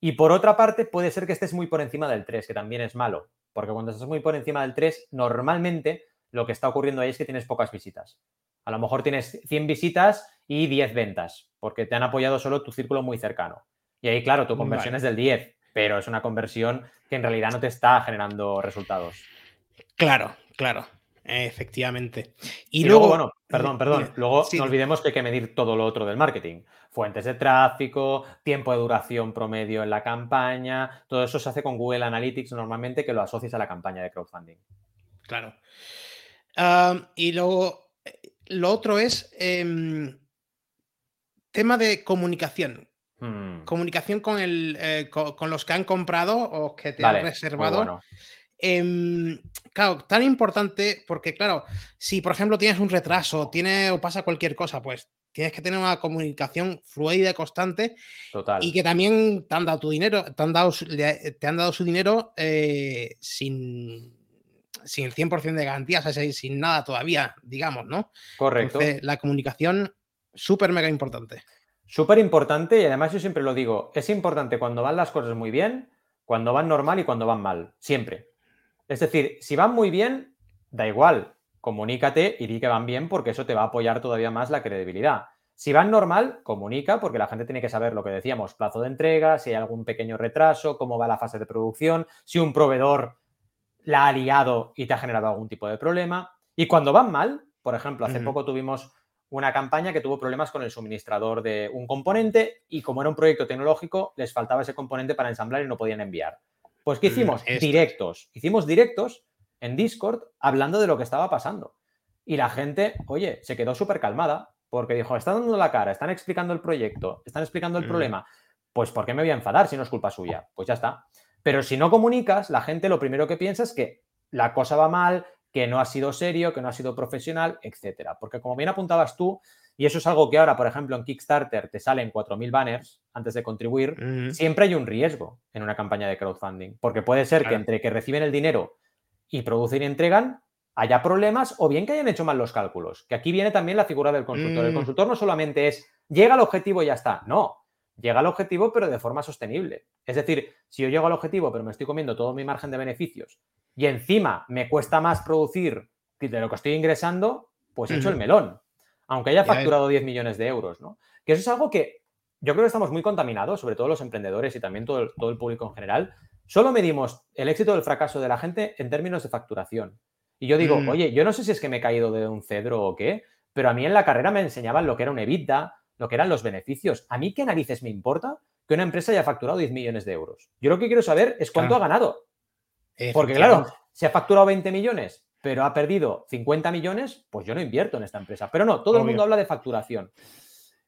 Speaker 2: Y por otra parte, puede ser que estés muy por encima del 3, que también es malo, porque cuando estás muy por encima del 3, normalmente lo que está ocurriendo ahí es que tienes pocas visitas. A lo mejor tienes 100 visitas y 10 ventas, porque te han apoyado solo tu círculo muy cercano. Y ahí, claro, tu conversión es del 10, pero es una conversión que en realidad no te está generando resultados.
Speaker 1: Claro, claro. Efectivamente.
Speaker 2: Y, luego, bueno, perdón, perdón. Luego no olvidemos que hay que medir todo lo otro del marketing. Fuentes de tráfico, tiempo de duración promedio en la campaña. Todo eso se hace con Google Analytics normalmente que lo asocias a la campaña de crowdfunding.
Speaker 1: Claro. Y luego, eh, lo otro es em, tema de comunicación. Hmm. Comunicación con, el, eh, con, los que han comprado o que te han reservado. Em, claro, tan importante porque, claro, si por ejemplo tienes un retraso, tiene o pasa cualquier cosa, pues tienes que tener una comunicación fluida y constante.
Speaker 2: Total.
Speaker 1: Y que también te han dado tu dinero, te han dado, te han dado su dinero eh, sin, sin el 100% de garantías, sin nada todavía, digamos, ¿no?
Speaker 2: Correcto.
Speaker 1: la comunicación, súper mega importante.
Speaker 2: Súper importante y además yo siempre lo digo, es importante cuando van las cosas muy bien, cuando van normal y cuando van mal, siempre. Es decir, si van muy bien, da igual, comunícate y di que van bien porque eso te va a apoyar todavía más la credibilidad. Si van normal, comunica porque la gente tiene que saber lo que decíamos, plazo de entrega, si hay algún pequeño retraso, cómo va la fase de producción, si un proveedor la ha liado y te ha generado algún tipo de problema. Y cuando van mal, por ejemplo, hace poco tuvimos una campaña que tuvo problemas con el suministrador de un componente y como era un proyecto tecnológico, les faltaba ese componente para ensamblar y no podían enviar. Pues ¿qué mm, hicimos? directos. Hicimos directos en Discord hablando de lo que estaba pasando. Y la gente, oye, se quedó súper calmada porque dijo, están dando la cara, están explicando el proyecto, están explicando el mm. problema. Pues ¿por qué me voy a enfadar si no es culpa suya? Pues ya está. Pero si no comunicas, la gente lo primero que piensa es que la cosa va mal, que no ha sido serio, que no ha sido profesional, etcétera. Porque como bien apuntabas tú, y eso es algo que ahora, por ejemplo, en Kickstarter te salen 4.000 banners antes de contribuir. Siempre hay un riesgo en una campaña de crowdfunding, porque puede ser que entre que reciben el dinero y producen y entregan, haya problemas o bien que hayan hecho mal los cálculos. Que aquí viene también la figura del consultor. El mm. consultor no solamente es llega al objetivo y ya está. No, llega al objetivo pero de forma sostenible. Es decir, si yo llego al objetivo pero me estoy comiendo todo mi margen de beneficios y encima me cuesta más producir de lo que estoy ingresando, pues he hecho el melón aunque haya facturado 10 millones de euros, ¿no? Que eso es algo que yo creo que estamos muy contaminados, sobre todo los emprendedores y también todo el, todo el público en general. Solo medimos el éxito o el fracaso de la gente en términos de facturación. Y yo digo, mm. oye, yo no sé si es que me he caído de un cedro o qué, pero a mí en la carrera me enseñaban lo que era un EBITDA, lo que eran los beneficios. ¿A mí qué narices me importa que una empresa haya facturado 10 millones de euros? Yo lo que quiero saber es cuánto ha ganado. Porque claro, si ha facturado 20 millones, pero ha perdido 50 millones, pues yo no invierto en esta empresa. Pero no, todo el mundo habla de facturación.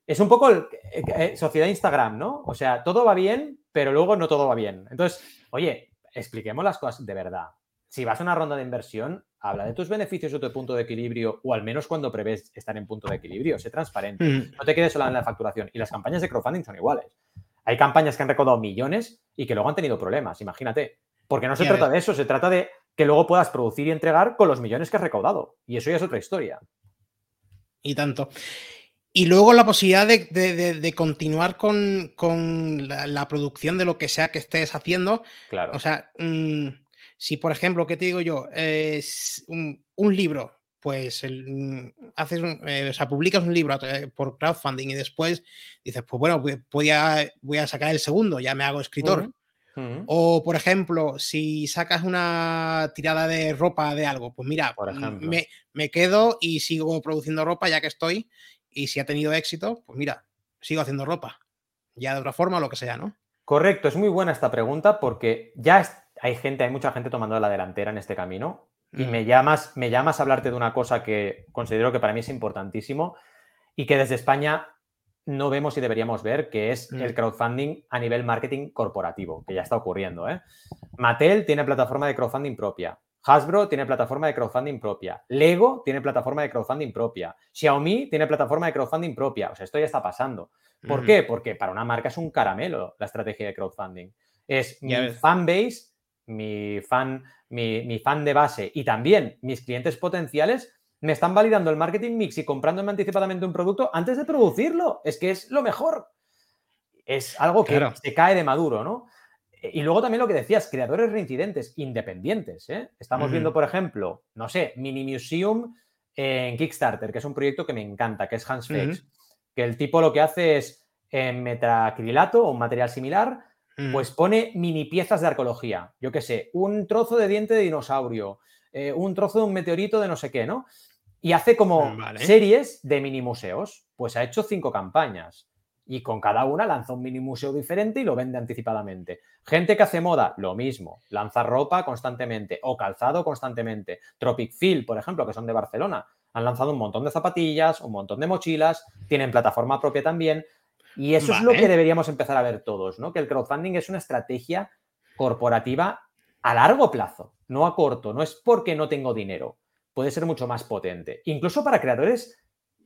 Speaker 2: Es un poco el, eh, eh, sociedad Instagram, ¿no? O sea, todo va bien, pero luego no todo va bien. Entonces, oye, expliquemos las cosas de verdad. Si vas a una ronda de inversión, habla de tus beneficios o tu punto de equilibrio, o al menos cuando prevés estar en punto de equilibrio. Sé transparente.
Speaker 1: Mm.
Speaker 2: No te quedes solo en la facturación. Y las campañas de crowdfunding son iguales. Hay campañas que han recaudado millones y que luego han tenido problemas, imagínate. Porque no se trata de eso, se trata de que luego puedas producir y entregar con los millones que has recaudado. Y eso ya es otra historia.
Speaker 1: y tanto. Y luego la posibilidad de, de- de- de continuar con, con la, la producción de lo que sea que estés haciendo.
Speaker 2: Claro.
Speaker 1: O sea, mm, si por ejemplo, ¿qué te digo yo? Eh, un, un libro, pues el, mm, haces un- eh, o sea, publicas un libro tra- por crowdfunding y después dices, pues bueno, voy, a, voy a sacar el segundo, ya me hago escritor. O, por ejemplo, si sacas una tirada de ropa de algo, pues mira,
Speaker 2: Por
Speaker 1: mm, me, me quedo y sigo produciendo ropa ya que estoy. Y si ha tenido éxito, pues mira, sigo haciendo ropa. Ya de otra forma o lo que sea, ¿no?
Speaker 2: Correcto, es muy buena esta pregunta porque ya hay gente, hay mucha gente tomando la delantera en este camino y
Speaker 1: Mm.
Speaker 2: me llamas, me llamas a hablarte de una cosa que considero que para mí es importantísimo y que desde España no vemos y deberíamos ver, que es
Speaker 1: Mm.
Speaker 2: el crowdfunding a nivel marketing corporativo, que ya está ocurriendo. ¿eh? Mattel tiene plataforma de crowdfunding propia. Hasbro tiene plataforma de crowdfunding propia. Lego tiene plataforma de crowdfunding propia. Xiaomi tiene plataforma de crowdfunding propia. O sea, esto ya está pasando. ¿Por
Speaker 1: Ujú.
Speaker 2: qué? Porque para una marca es un caramelo la estrategia de crowdfunding. Es mi fanbase, mi fan, mi, mi fan de base y también mis clientes potenciales me están validando el marketing mix y comprándome anticipadamente un producto antes de producirlo. Es que es lo mejor. Es algo que
Speaker 1: Claro.
Speaker 2: se cae de maduro, ¿no? Eh, Y luego también lo que decías, creadores reincidentes, independientes. ¿eh? Estamos viendo, por ejemplo, no sé, Mini Museum en Kickstarter, que es un proyecto que me encanta, que es Hans. Fakes, que el tipo lo que hace es en metacrilato o un material similar,
Speaker 1: Ujú.
Speaker 2: pues pone mini piezas de arqueología. Yo qué sé, un trozo de diente de dinosaurio, eh, un trozo de un meteorito de no sé qué, ¿no? Y hace como
Speaker 1: Vale.
Speaker 2: series de mini museos. Pues ha hecho cinco campañas. Y con cada una lanza un mini museo diferente y lo vende anticipadamente. Gente que hace moda, lo mismo. Lanza ropa constantemente o calzado constantemente. Tropic Feel, por ejemplo, que son de Barcelona, han lanzado un montón de zapatillas, un montón de mochilas, tienen plataforma propia también. Y eso es lo que deberíamos empezar a ver todos, ¿no? Que el crowdfunding es una estrategia corporativa a largo plazo, no a corto. No es porque no tengo dinero. Puede ser mucho más potente. Incluso para creadores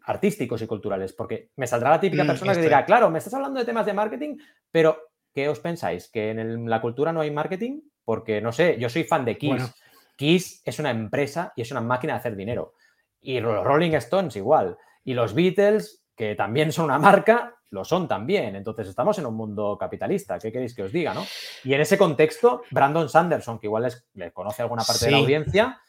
Speaker 2: artísticos y culturales, porque me saldrá la típica
Speaker 1: Mm,
Speaker 2: persona que dirá, claro, me estás hablando de temas de marketing, pero ¿qué os pensáis? ¿Que en el- la cultura no hay marketing? Porque, no sé, yo soy fan de Kiss.
Speaker 1: Bueno.
Speaker 2: Kiss es una empresa y es una máquina de hacer dinero. Y los Rolling Stones igual. Y los Beatles, que también son una marca, lo son también. Entonces estamos en un mundo capitalista. ¿Qué queréis que os diga, no? Y en ese contexto, Brandon Sanderson, que igual les, le conoce alguna parte de la audiencia,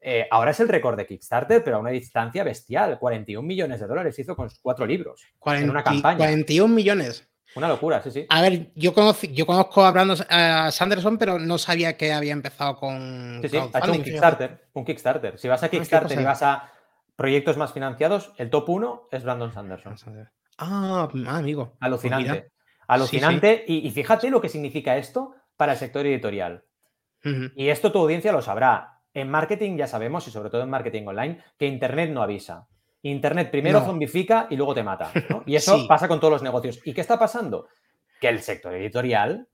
Speaker 2: eh, ahora es el récord de Kickstarter, pero a una distancia bestial. 41 millones de dólares hizo con cuatro libros. en una
Speaker 1: 40
Speaker 2: campaña.
Speaker 1: 41 millones.
Speaker 2: Una locura, sí, sí.
Speaker 1: A ver, yo, conocí- yo conozco a Brandon a Sanderson, pero no sabía que había empezado con
Speaker 2: Sí, sí, ha hecho un. Kickstarter. Un Kickstarter. Si vas a
Speaker 1: qué
Speaker 2: Kickstarter y vas a proyectos más financiados, el top 1 es Brandon Sanderson.
Speaker 1: Ah, ah, amigo. Pues
Speaker 2: Alucinante. Alucinante. Y, y fíjate lo que significa esto para el sector editorial. Y esto tu audiencia lo sabrá. En marketing ya sabemos, y sobre todo en marketing online, que Internet no avisa. Internet primero
Speaker 1: No.
Speaker 2: zombifica y luego te mata. ¿no? (laughs) Y eso
Speaker 1: Sí.
Speaker 2: pasa con todos los negocios. ¿Y qué está pasando? Que el sector editorial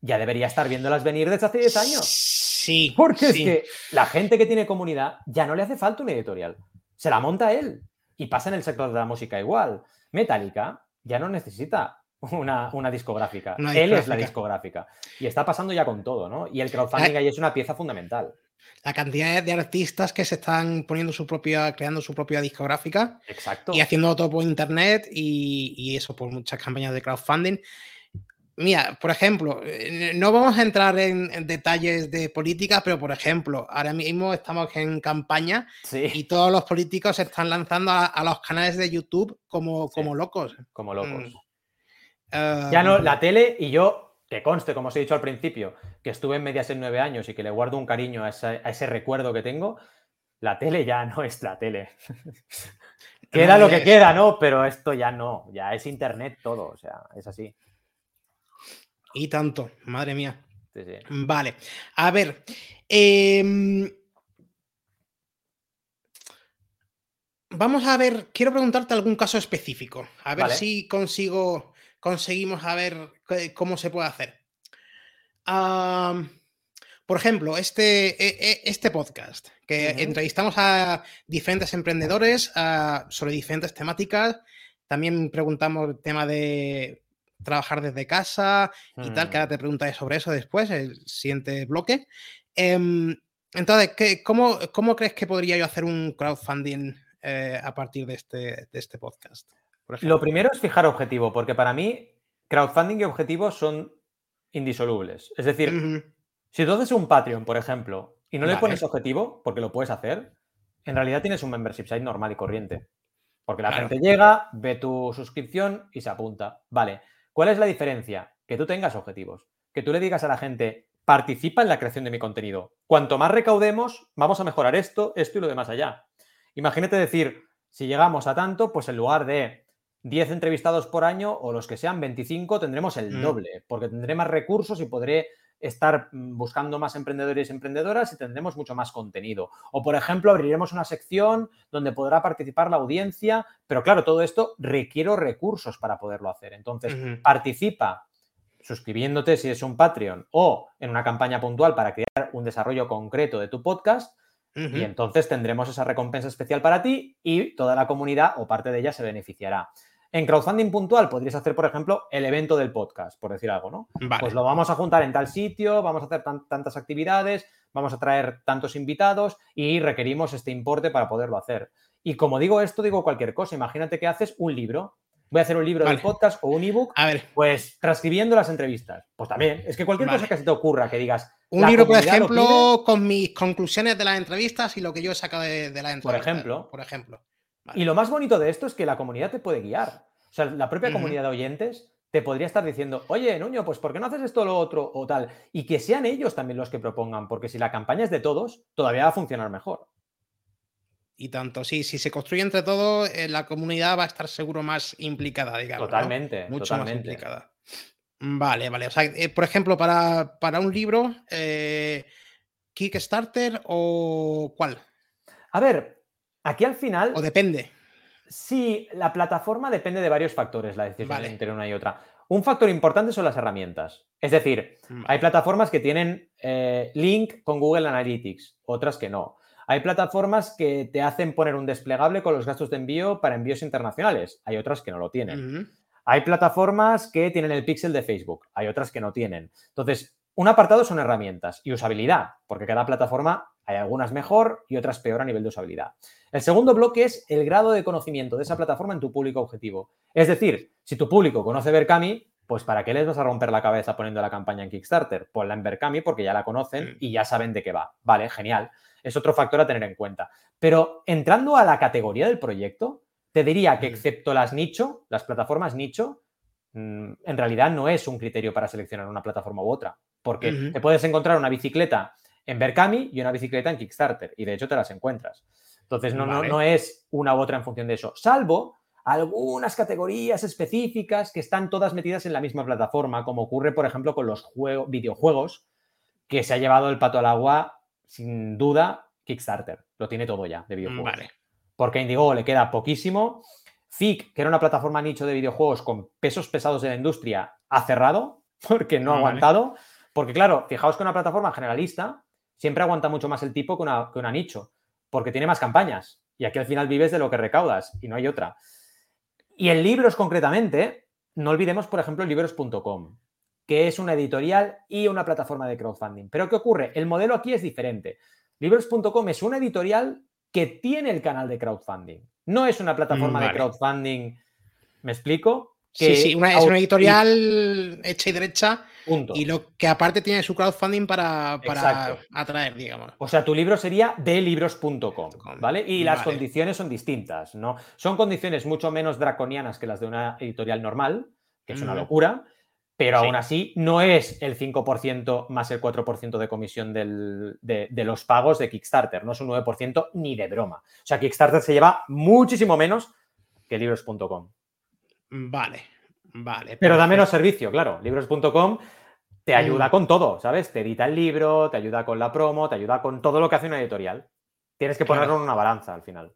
Speaker 2: ya debería estar viéndolas venir desde hace 10 años.
Speaker 1: Sí.
Speaker 2: Porque
Speaker 1: sí.
Speaker 2: es que la gente que tiene comunidad ya no le hace falta un editorial. Se la monta él. Y pasa en el sector de la música igual. Metallica ya no necesita una, una discográfica. Él es la
Speaker 1: discográfica.
Speaker 2: Y está pasando ya con todo, ¿no? Y el crowdfunding
Speaker 1: Ah.
Speaker 2: ahí es una pieza fundamental.
Speaker 1: La cantidad de artistas que se están poniendo su propia, creando su propia discográfica
Speaker 2: Exacto.
Speaker 1: y haciendo todo por internet y, y eso por muchas campañas de crowdfunding. Mira, por ejemplo, eh, no vamos a entrar en, en detalles de política, pero por ejemplo, ahora mismo estamos en campaña
Speaker 2: Sí,
Speaker 1: y todos los políticos se están lanzando a, a los canales de YouTube como,
Speaker 2: Sí.
Speaker 1: como locos.
Speaker 2: como locos.
Speaker 1: Mm. Eh,
Speaker 2: Ya no, la tele y yo, que conste, como os he dicho al principio, que estuve en Mediaset nueve años y que le guardo un cariño a ese, a ese recuerdo que tengo, la tele ya no es la tele. (laughs) queda
Speaker 1: No
Speaker 2: lo que
Speaker 1: es.
Speaker 2: queda, ¿no? Pero esto ya no, ya es internet todo, o sea, es así.
Speaker 1: Y tanto, madre mía.
Speaker 2: Sí, sí.
Speaker 1: Vale. A ver. em, vamos a ver, quiero preguntarte algún caso específico, a ver si consigo, conseguimos a ver cómo se puede hacer. por ejemplo, este, e, e, este podcast, que entrevistamos a diferentes emprendedores sobre diferentes temáticas, también preguntamos el tema de trabajar desde casa y tal, que mm. ahora te preguntaré sobre eso después, el siguiente bloque. Em, entonces, cómo, cómo, crees que podría yo hacer un crowdfunding eh, a partir de este, de este podcast?
Speaker 2: Lo primero es fijar objetivo, porque para mí crowdfunding y objetivos son indisolubles. Es decir, si tú haces un Patreon, por ejemplo, y no le pones objetivo, porque lo puedes hacer, en realidad tienes un membership site normal y corriente. Porque la gente llega, ve tu suscripción y se apunta. Vale, ¿cuál es la diferencia? Que tú tengas objetivos. Que tú le digas a la gente, participa en la creación de mi contenido. Cuanto más recaudemos, vamos a mejorar esto, esto y lo demás allá. Imagínate decir, si llegamos a tanto, pues en lugar de 10 entrevistados por año o los que sean 25, tendremos el mm. doble, porque tendré más recursos y podré estar mm, buscando más emprendedores y emprendedoras y tendremos mucho más contenido. O, por ejemplo, abriremos una sección donde podrá participar la audiencia, pero claro, todo esto requiere recursos para poderlo hacer. Entonces, participa suscribiéndote si es un Patreon o en una campaña puntual para crear un desarrollo concreto de tu podcast. Y entonces tendremos esa recompensa especial para ti y toda la comunidad o parte de ella se beneficiará. En crowdfunding puntual podrías hacer, por ejemplo, el evento del podcast, por decir algo, ¿no? Pues lo vamos a juntar en tal sitio, vamos a hacer tantas actividades, vamos a traer tantos invitados y requerimos este importe para poderlo hacer. Y como digo esto, digo cualquier cosa. Imagínate que haces un libro. Voy a hacer un libro del podcast o un ebook, a ver. pues transcribiendo las entrevistas. Pues también, es que cualquier cosa que se te ocurra, que digas.
Speaker 1: Un libro, por ejemplo, con mis conclusiones de las entrevistas y lo que yo he sacado de, de la entrevista.
Speaker 2: Por ejemplo.
Speaker 1: Por ejemplo.
Speaker 2: Y lo más bonito de esto es que la comunidad te puede guiar. O sea, la propia comunidad de oyentes te podría estar diciendo, oye, Nuño, pues ¿por qué no haces esto o lo otro o tal? Y que sean ellos también los que propongan, porque si la campaña es de todos, todavía va a funcionar mejor.
Speaker 1: Y tanto, sí, si se construye entre todos, eh, la comunidad va a estar seguro más implicada, digamos.
Speaker 2: Totalmente,
Speaker 1: mucho más implicada. Vale, vale. O sea, eh, por ejemplo, para, para un libro, eh, Kickstarter o cuál?
Speaker 2: A ver, Aquí al final.
Speaker 1: O depende.
Speaker 2: Sí, la plataforma depende de varios factores, la decisión entre una y otra. Un factor importante son las herramientas. Es decir, hay plataformas que tienen eh, link con Google Analytics, otras que no. Hay plataformas que te hacen poner un desplegable con los gastos de envío para envíos internacionales. Hay otras que no lo tienen. Hay plataformas que tienen el pixel de Facebook. Hay otras que no tienen. Entonces, un apartado son herramientas y usabilidad, porque cada plataforma hay algunas mejor y otras peor a nivel de usabilidad. El segundo bloque es el grado de conocimiento de esa plataforma en tu público objetivo. Es decir, si tu público conoce Berkami, pues ¿para qué les vas a romper la cabeza poniendo la campaña en Kickstarter? Ponla en Berkami porque ya la conocen y ya saben de qué va. Vale, genial. Es otro factor a tener en cuenta. Pero entrando a la categoría del proyecto, te diría que excepto las nicho, las plataformas nicho, mm, en realidad no es un criterio para seleccionar una plataforma u otra. Porque te puedes encontrar una bicicleta en Berkami y una bicicleta en Kickstarter. Y de hecho te las encuentras. Entonces, no, no, es una u otra en función de eso, salvo algunas categorías específicas que están todas metidas en la misma plataforma, como ocurre, por ejemplo, con los videojuegos, que se ha llevado el pato al agua, sin duda, Kickstarter. Lo tiene todo ya de videojuegos. Vale. Porque a Indiegogo le queda poquísimo. FIC, que era una plataforma nicho de videojuegos con pesos pesados de la industria, ha cerrado porque no ha aguantado. Porque, claro, fijaos que una plataforma generalista siempre aguanta mucho más el tipo que una, que una nicho porque tiene más campañas. Y aquí al final vives de lo que recaudas y no hay otra. Y en libros concretamente, no olvidemos, por ejemplo, libros.com, que es una editorial y una plataforma de crowdfunding. Pero ¿qué ocurre? El modelo aquí es diferente. Libros.com es una editorial que tiene el canal de crowdfunding. No es una plataforma de crowdfunding, ¿me explico?
Speaker 1: sí, sí, una, es una editorial hecha y derecha y lo que aparte tiene su crowdfunding para, atraer, digamos.
Speaker 2: O sea, tu libro sería de libros.com, ¿vale? Y las condiciones son distintas, ¿no? Son condiciones mucho menos draconianas que las de una editorial normal, que es una locura, pero aún así no es el 5% más el 4% de comisión de, de, los pagos de Kickstarter, no es un 9% ni de broma. O sea, Kickstarter se lleva muchísimo menos que libros.com.
Speaker 1: Vale, vale.
Speaker 2: Pero da menos servicio, claro. Libros.com te ayuda mm. con todo, ¿sabes? Te edita el libro, te ayuda con la promo, te ayuda con todo lo que hace una editorial. Tienes que ponerlo en una balanza al final.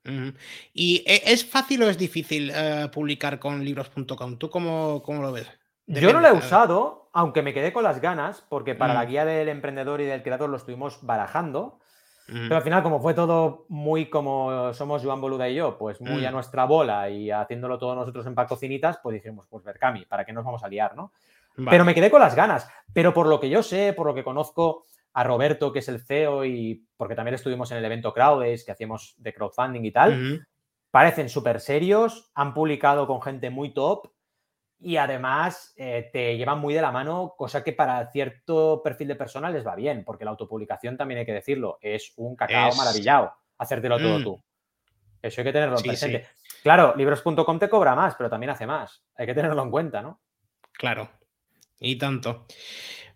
Speaker 1: ¿Y e, es fácil o es difícil eh, publicar con libros.com? ¿Tú cómo, cómo, lo ves?
Speaker 2: Yo no lo he usado, aunque me quedé con las ganas, porque para la mm. guía del emprendedor y del creador lo estuvimos barajando. Pero al final, como fue todo muy como somos Joan Boluda y yo, pues muy a mm. nuestra bola y haciéndolo todos nosotros en Pacocinitas, pues dijimos, pues Berkami, ¿para qué nos vamos a liar, no? Pero me quedé con las ganas. Pero por lo que yo sé, por lo que conozco a Roberto, que es el CEO, y porque también estuvimos en el evento Crowdays, que hacíamos de crowdfunding y tal, parecen súper serios, han publicado con gente muy top y además eh, te llevan muy de la mano, cosa que para cierto perfil de persona les va bien, porque la autopublicación también hay que decirlo, es un cacao maravillado, hacértelo todo mm. tú. Eso hay que tenerlo en presente. Claro, libros.com te cobra más, pero también hace más. Hay que tenerlo en cuenta, ¿no?
Speaker 1: Claro. Y tanto.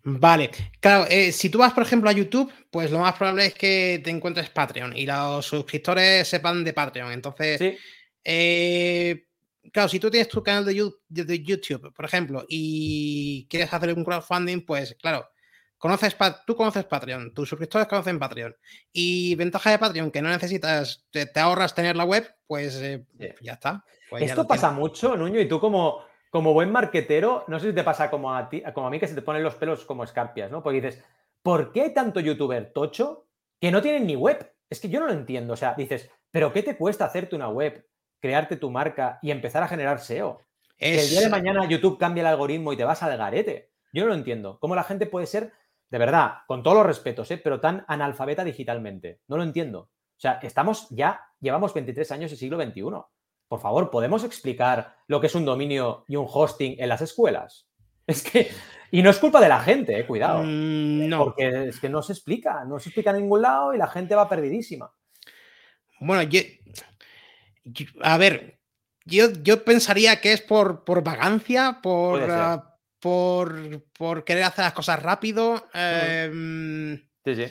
Speaker 1: Vale, claro, eh, si tú vas, por ejemplo, a YouTube, pues lo más probable es que te encuentres Patreon y los suscriptores sepan de Patreon. Entonces, eh, claro, si tú tienes tu canal de YouTube, por ejemplo, y quieres hacer un crowdfunding, pues claro, conoces, tú conoces Patreon, tus suscriptores conocen Patreon. Y ventaja de Patreon, que no necesitas, te, ahorras tener la web, pues eh, ya está. Pues
Speaker 2: Esto pasa mucho, Nuño, y tú como como buen marquetero, no sé si te pasa como a ti, como a mí que se te ponen los pelos como escarpias, ¿no? Porque dices, ¿por qué hay tanto youtuber tocho que no tienen ni web? Es que yo no lo entiendo. O sea, dices, ¿pero qué te cuesta hacerte una web, crearte tu marca y empezar a generar SEO? Que el día de mañana YouTube cambia el algoritmo y te vas al garete. Yo no lo entiendo. ¿Cómo la gente puede ser, de verdad, con todos los respetos, ¿eh? pero tan analfabeta digitalmente? No lo entiendo. O sea, estamos ya, llevamos 23 años y siglo XXI por favor, ¿podemos explicar lo que es un dominio y un hosting en las escuelas? (laughs) Es que, y no es culpa de la gente, eh, cuidado. Mm, no. Porque es que no se explica, no se explica en ningún lado y la gente va perdidísima.
Speaker 1: Bueno, yo, a ver, yo, yo, pensaría que es por, por vagancia, por, ah, por, por, querer hacer las cosas rápido, em, sí, sí.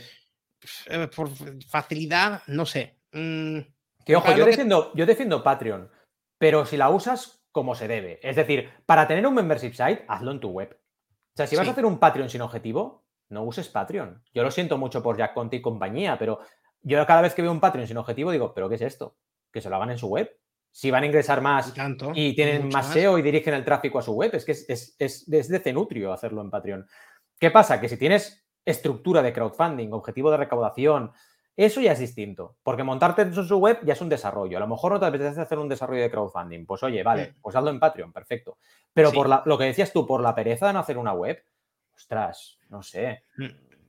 Speaker 1: Eh, por facilidad, no sé. Mm,
Speaker 2: que ojo, yo defiendo, yo defiendo Patreon, pero si la usas como se debe. Es decir, para tener un membership site, hazlo en tu web. O sea, si vas a hacer un Patreon sin objetivo, no uses Patreon. Yo lo siento mucho por Jack Conti y compañía, pero yo cada vez que veo un Patreon sin objetivo digo, ¿pero qué es esto? Que se lo hagan en su web. Si van a ingresar más y, tienen más SEO y dirigen el tráfico a su web, es que es, es, es, es de cenutrio hacerlo en Patreon. ¿Qué pasa? Que si tienes estructura de crowdfunding, objetivo de recaudación, eso ya es distinto, porque montarte en su web ya es un desarrollo. A lo mejor no te apetece hacer un desarrollo de crowdfunding. Pues oye, vale, mm. pues hazlo en Patreon, perfecto. Pero por lo que decías tú, por la pereza de no hacer una web, ostras, no sé. Mm.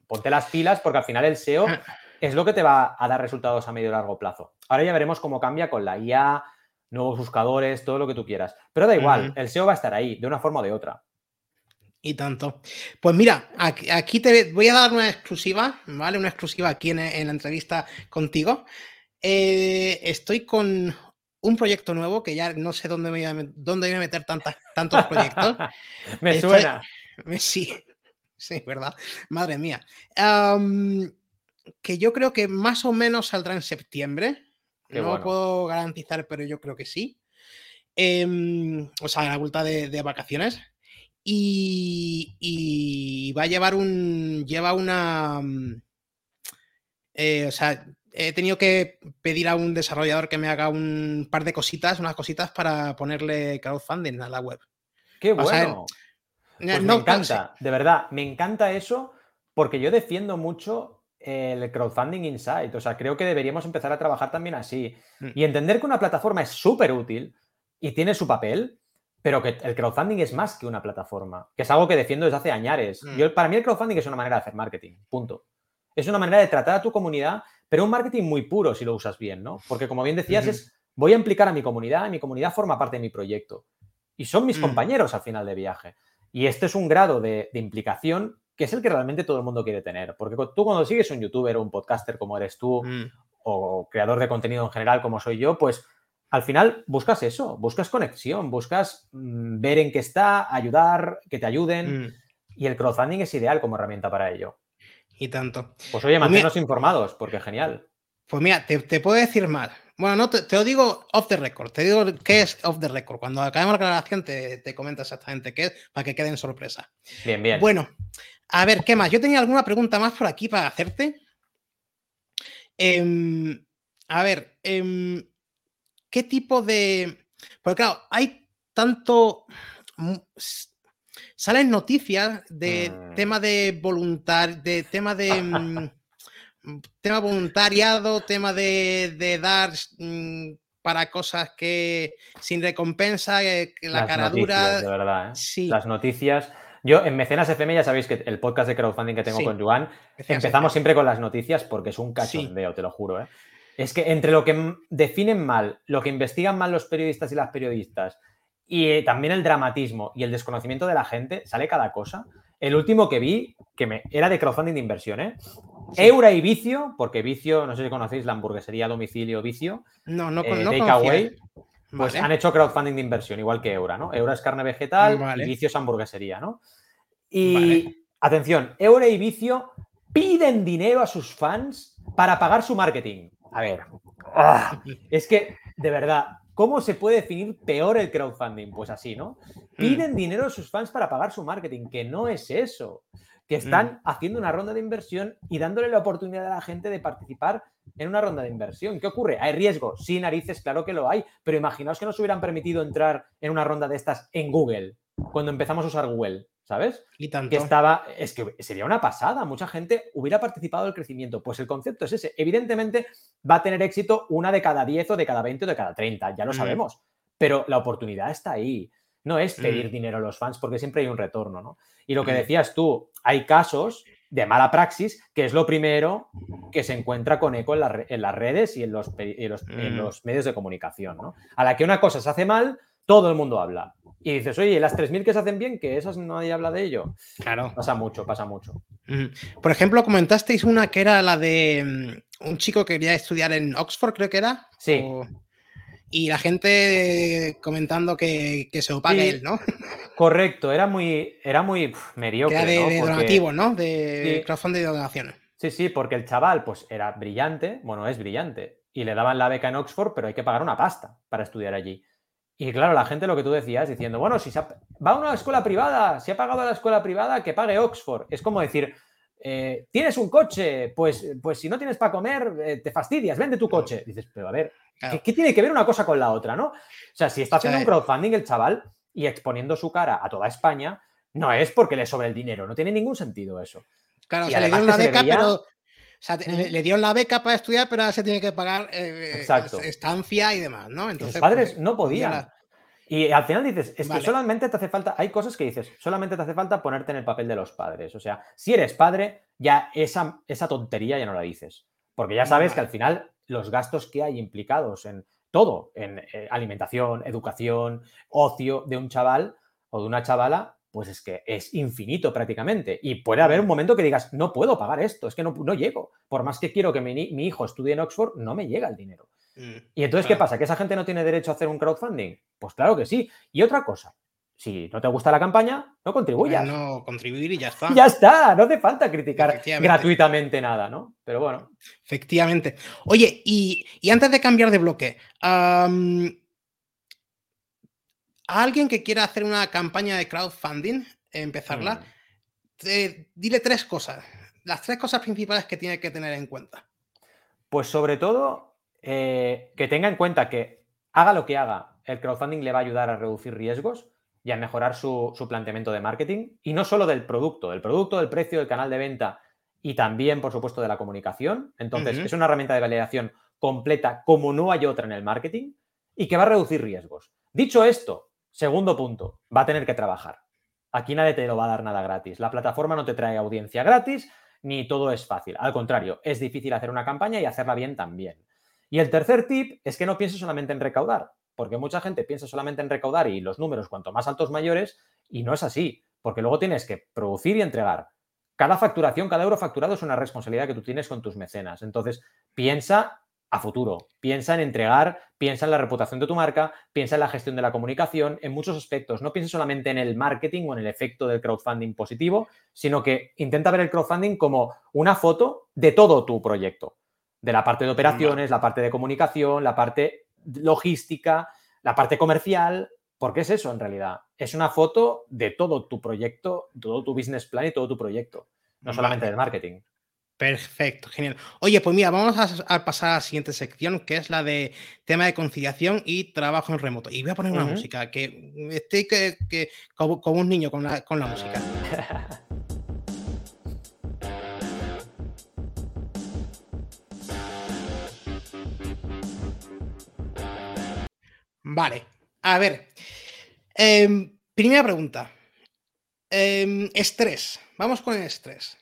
Speaker 2: Ponte las pilas porque al final el SEO ah. Es lo que te va a dar resultados a medio y largo plazo. Ahora ya veremos cómo cambia con la IA, nuevos buscadores, todo lo que tú quieras. Pero da igual, el SEO va a estar ahí, de una forma o de otra.
Speaker 1: Y tanto. Pues mira, aquí, te voy a dar una exclusiva, ¿vale? Una exclusiva aquí en, la entrevista contigo. Eh, estoy con un proyecto nuevo que ya no sé dónde me voy a, dónde voy a meter tantas, tantos proyectos. (laughs)
Speaker 2: me suena. (laughs)
Speaker 1: Sí, sí, ¿verdad? Madre mía. Que yo creo que más o menos saldrá en septiembre. no lo puedo garantizar, pero yo creo que sí. Em, o sea, a la vuelta de vacaciones. Y, va a llevar un. Lleva una. Mm, eh, o sea, he tenido que pedir a un desarrollador que me haga un par de cositas, unas cositas para ponerle crowdfunding a la web.
Speaker 2: Qué bueno. Pues me encanta, de verdad, me encanta eso porque yo defiendo mucho el crowdfunding insight. O sea, creo que deberíamos empezar a trabajar también así mm. y entender que una plataforma es súper útil y tiene su papel, pero que el crowdfunding es más que una plataforma, que es algo que defiendo desde hace años. Mm. Yo, para mí el crowdfunding es una manera de hacer marketing, punto. Es una manera de tratar a tu comunidad, pero un marketing muy puro si lo usas bien, ¿no? Porque como bien decías, es voy a implicar a mi comunidad, y mi comunidad forma parte de mi proyecto. Y son mis mm. compañeros al final de viaje. Y este es un grado de, implicación que es el que realmente todo el mundo quiere tener. Porque tú cuando sigues un youtuber o un podcaster como eres tú, mm. o creador de contenido en general como soy yo, pues al final buscas eso, buscas conexión, buscas mm, ver en qué está, ayudar, que te ayuden. Mm. Y el crowdfunding es ideal como herramienta para ello.
Speaker 1: Y tanto.
Speaker 2: Pues oye, pues manténnos informados, porque genial.
Speaker 1: Pues mira, te, puedo decir más. Bueno, no, te, lo digo off the record. Te digo qué es off the record. Cuando acabemos la grabación te, te comento exactamente qué es para que quede en sorpresa.
Speaker 2: Bien, bien.
Speaker 1: Bueno, a ver, ¿qué más? Yo tenía alguna pregunta más por aquí para hacerte. Eh, A ver, em, ¿qué tipo de...? Porque claro, hay tanto... Salen noticias de
Speaker 2: Mm.
Speaker 1: tema de voluntar, de tema de... (laughs) mm, tema voluntariado, tema de, de dar mm, para cosas que sin recompensa, eh, que la
Speaker 2: Las
Speaker 1: cara
Speaker 2: noticias,
Speaker 1: dura.
Speaker 2: de verdad, ¿eh?
Speaker 1: Sí.
Speaker 2: Las noticias. Yo en Mecenas FM ya sabéis que el podcast de crowdfunding que tengo
Speaker 1: Sí.
Speaker 2: con Joan, empezamos siempre con las noticias porque es un
Speaker 1: Sí.
Speaker 2: cachondeo, te lo juro. ¿eh? Es que entre lo que definen mal, lo que investigan mal los periodistas y las periodistas, y eh, también el dramatismo y el desconocimiento de la gente, sale cada cosa. El último que vi, que me, era de crowdfunding de inversión, ¿eh? Eura y Vicio, porque Vicio, no sé si conocéis la hamburguesería a domicilio Vicio,
Speaker 1: No, no,
Speaker 2: eh,
Speaker 1: no
Speaker 2: Takeaway, pues
Speaker 1: Vale.
Speaker 2: han hecho crowdfunding de inversión, igual que Eura, ¿no? Eura es carne vegetal
Speaker 1: Vale.
Speaker 2: y Vicio es hamburguesería, ¿no? Y
Speaker 1: Vale.
Speaker 2: atención, Eura y Vicio piden dinero a sus fans para pagar su marketing. A ver, ah, es que, de verdad, ¿cómo se puede definir peor el crowdfunding? Pues así, ¿no?
Speaker 1: Mm.
Speaker 2: Piden dinero a sus fans para pagar su marketing, que no es eso. Que están haciendo una ronda de inversión y dándole la oportunidad a la gente de participar en una ronda de inversión. ¿Qué ocurre? ¿Hay riesgo? Sí, narices, claro que lo hay. Pero imaginaos que nos hubieran permitido entrar en una ronda de estas en Google, cuando empezamos a usar Google, ¿sabes?
Speaker 1: Y tanto.
Speaker 2: que estaba, es que sería una pasada, mucha gente hubiera participado del crecimiento. Pues el concepto es ese. Evidentemente va a tener éxito una de cada 10 o de cada 20 o de cada 30, ya lo
Speaker 1: Mm.
Speaker 2: sabemos, pero la oportunidad está ahí. No es pedir
Speaker 1: Mm.
Speaker 2: dinero a los fans porque siempre hay un retorno, ¿no? Y lo que
Speaker 1: Mm.
Speaker 2: decías tú, hay casos de mala praxis, que es lo primero que se encuentra con eco en, las re- en las redes y en los, en los- en los medios de comunicación, ¿no? A la que una cosa se hace mal, todo el mundo habla. Y dices, oye, las 3.000 que se hacen bien, que esas nadie habla de ello.
Speaker 1: Claro.
Speaker 2: Pasa mucho, pasa mucho.
Speaker 1: Por ejemplo, comentasteis una que era la de mm, un chico que quería estudiar en Oxford, creo que era.
Speaker 2: Sí.
Speaker 1: o- Y la gente eh, comentando que, que se lo pague
Speaker 2: Sí.
Speaker 1: él, ¿no?
Speaker 2: Correcto, era muy, era muy mediocre.
Speaker 1: era de,
Speaker 2: ¿no?
Speaker 1: de
Speaker 2: Porque-
Speaker 1: donativo, ¿no? De
Speaker 2: Sí.
Speaker 1: crowdfunding de donaciones.
Speaker 2: Sí, sí, porque el chaval pues era brillante, bueno, es brillante, y le daban la beca en Oxford, pero hay que pagar una pasta para estudiar allí. Y claro, la gente lo que tú decías, diciendo, bueno, si se ha- va a una escuela privada, si ha pagado a la escuela privada, que pague Oxford. Es como decir, eh, tienes un coche, pues, pues si no tienes para comer, eh, te fastidias, vende tu coche. Dices, pero a ver,
Speaker 1: Claro.
Speaker 2: ¿qué, qué tiene que ver una cosa con la otra, no? O sea, si está haciendo un crowdfunding el chaval y exponiendo su cara a toda España, no es porque le sobre el dinero, no tiene ningún sentido eso.
Speaker 1: Claro,
Speaker 2: Y
Speaker 1: se le dio beca,
Speaker 2: veía-
Speaker 1: pero. Sea, te- le, le dieron la beca para estudiar, pero ahora se tiene que pagar eh,
Speaker 2: Exacto.
Speaker 1: estancia y demás, ¿no? Entonces,
Speaker 2: sus padres
Speaker 1: pues,
Speaker 2: no podían.
Speaker 1: la-
Speaker 2: Y al final dices, es
Speaker 1: Vale.
Speaker 2: que solamente te hace falta, hay cosas que dices, solamente te hace falta ponerte en el papel de los padres. O sea, si eres padre, ya esa, esa tontería ya no la dices. Porque ya sabes que al final los gastos que hay implicados en todo, en eh, alimentación, educación, ocio de un chaval o de una chavala, pues es que es infinito prácticamente. Y puede haber un momento que digas, no puedo pagar esto, es que no, no llego. Por más que quiero que mi, hijo estue en Oxford, no me llega el dinero.
Speaker 1: Mm,
Speaker 2: ¿Y entonces qué pasa? ¿Que esa gente no tiene derecho a hacer un crowdfunding? Pues claro que sí. Y otra cosa, si no te gusta la campaña, no contribuyas.
Speaker 1: no contribuir y ya está. (laughs)
Speaker 2: Ya está, no hace falta criticar gratuitamente nada, ¿no? Pero bueno,
Speaker 1: Efectivamente. Oye, y, y antes de cambiar de bloque, a alguien que quiera hacer una campaña de crowdfunding, empezarla,
Speaker 2: mm,
Speaker 1: dile tres cosas. Las tres cosas principales que tiene que tener en cuenta.
Speaker 2: pues sobre todo eh, que tenga en cuenta que haga lo que haga, el crowdfunding le va a ayudar a reducir riesgos y a mejorar su, su planteamiento de marketing. Y no solo del producto, del producto, del precio, del canal de venta y también, por supuesto, de la comunicación. Entonces, es una herramienta de validación completa como no hay otra en el marketing y que va a reducir riesgos. Dicho esto, segundo punto, va a tener que trabajar. Aquí nadie te lo va a dar nada gratis. La plataforma no te trae audiencia gratis ni todo es fácil. Al contrario, es difícil hacer una campaña y hacerla bien también. Y el tercer tip es que no pienses solamente en recaudar, porque mucha gente piensa solamente en recaudar y los números cuanto más altos mayores, y no es así, porque luego tienes que producir y entregar. Cada facturación, cada euro facturado es una responsabilidad que tú tienes con tus mecenas. Entonces, piensa a futuro, piensa en entregar, piensa en la reputación de tu marca, piensa en la gestión de la comunicación, en muchos aspectos. No pienses solamente en el marketing o en el efecto del crowdfunding positivo, sino que intenta ver el crowdfunding como una foto de todo tu proyecto, de la parte de operaciones, la parte de comunicación, la parte logística, la parte comercial, porque es eso en realidad. Es una foto de todo tu proyecto, todo tu business plan y todo tu proyecto, no solamente del marketing.
Speaker 1: Perfecto, genial. Oye, pues mira, vamos a, pasar a la siguiente sección, que es la de tema de conciliación y trabajo en remoto. Y voy a poner una música, que estoy que, como, un niño con la, con la música. (laughs) Vale, a ver. Em, primera pregunta. Em, estrés. Vamos con el estrés.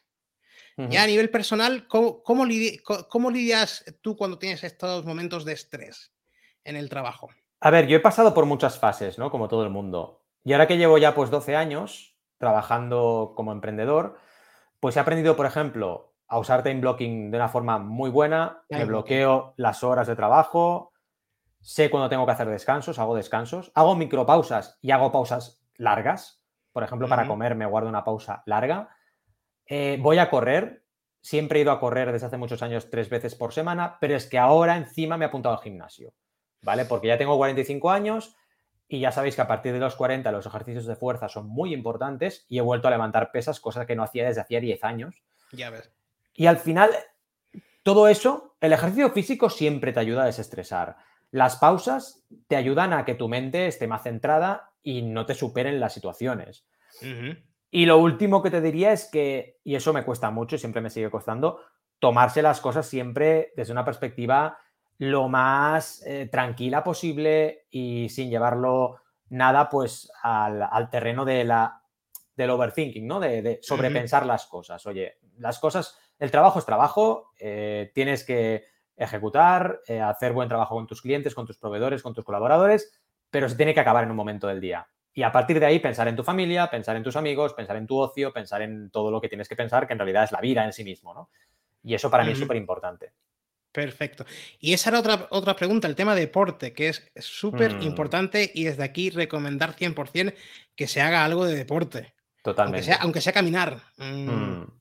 Speaker 1: Ya a nivel personal, ¿cómo, lidias tú cuando tienes estos momentos de estrés en el trabajo?
Speaker 2: A ver, yo he pasado por muchas fases, ¿no? Como todo el mundo. Y ahora que llevo ya pues 12 años trabajando como emprendedor, pues he aprendido, por ejemplo, a usar time blocking de una forma muy buena. me bloqueo las horas de trabajo, sé cuándo tengo que hacer descansos, hago descansos, hago micropausas y hago pausas largas. Por ejemplo, para comer me guardo una pausa larga. Eh, voy a correr. Siempre he ido a correr desde hace muchos años tres veces por semana, pero es que ahora encima me he apuntado al gimnasio, ¿vale? Porque ya tengo 45 años y ya sabéis que a partir de los 40 los ejercicios de fuerza son muy importantes y he vuelto a levantar pesas, cosa que no hacía desde hacía 10 años.
Speaker 1: Ya ves.
Speaker 2: Y al final, todo eso, el ejercicio físico siempre te ayuda a desestresar. Las pausas te ayudan a que tu mente esté más centrada y no te superen las situaciones. Y lo último que te diría es que, y eso me cuesta mucho y siempre me sigue costando, tomarse las cosas siempre desde una perspectiva lo más eh, tranquila posible y sin llevarlo nada pues al, terreno de la, del overthinking, ¿no? De, sobrepensar las cosas. Oye, las cosas, el trabajo es trabajo, eh, tienes que ejecutar, eh, hacer buen trabajo con tus clientes, con tus proveedores, con tus colaboradores, pero se tiene que acabar en un momento del día. Y a partir de ahí pensar en tu familia, pensar en tus amigos, pensar en tu ocio, pensar en todo lo que tienes que pensar, que en realidad es la vida en sí mismo, ¿no? Y eso para mí es súper importante.
Speaker 1: Perfecto. Y esa era otra, otra pregunta, el tema deporte, que es súper mm. importante y desde aquí recomendar 100% que se haga algo de deporte.
Speaker 2: Totalmente.
Speaker 1: Aunque sea, caminar. Mm. Mm.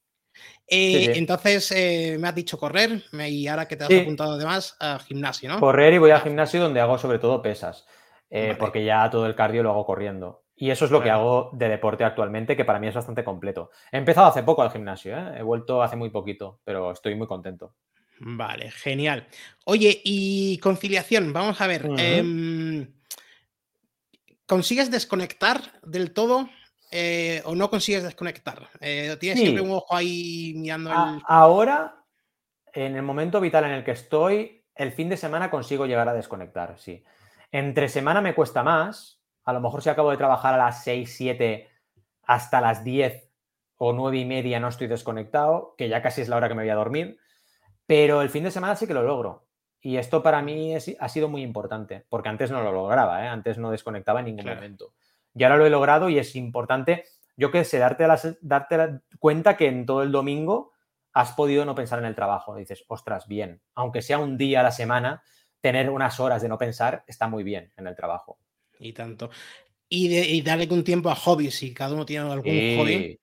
Speaker 1: Eh, entonces, eh, me has dicho correr y ahora que te has apuntado además a gimnasio, ¿no?
Speaker 2: Correr y voy al gimnasio donde hago sobre todo pesas. Eh, porque ya todo el cardio lo hago corriendo. Y eso es lo que hago de deporte actualmente, que para mí es bastante completo. He empezado hace poco al gimnasio, ¿eh? he vuelto hace muy poquito, pero estoy muy contento.
Speaker 1: Vale, genial. Oye, y conciliación, vamos a ver. Em, ¿Consigues desconectar del todo eh, o no consigues desconectar? ¿Tienes siempre un ojo ahí mirando el...
Speaker 2: Ahora, en el momento vital en el que estoy, el fin de semana consigo llegar a desconectar, sí. Entre semana me cuesta más. A lo mejor si acabo de trabajar a las 6, 7 hasta las 10 o 9 y media no estoy desconectado, que ya casi es la hora que me voy a dormir. Pero el fin de semana sí que lo logro. Y esto para mí ha sido muy importante, porque antes no lo lograba, ¿eh? antes no desconectaba en ningún momento. Y ahora lo he logrado y es importante, yo qué sé, darte, darte cuenta que en todo el domingo has podido no pensar en el trabajo. dices, ostras, bien, aunque sea un día a la semana, tener unas horas de no pensar está muy bien en el trabajo.
Speaker 1: Y tanto. Y, darle un tiempo a hobbies, si cada uno tiene algún hobby.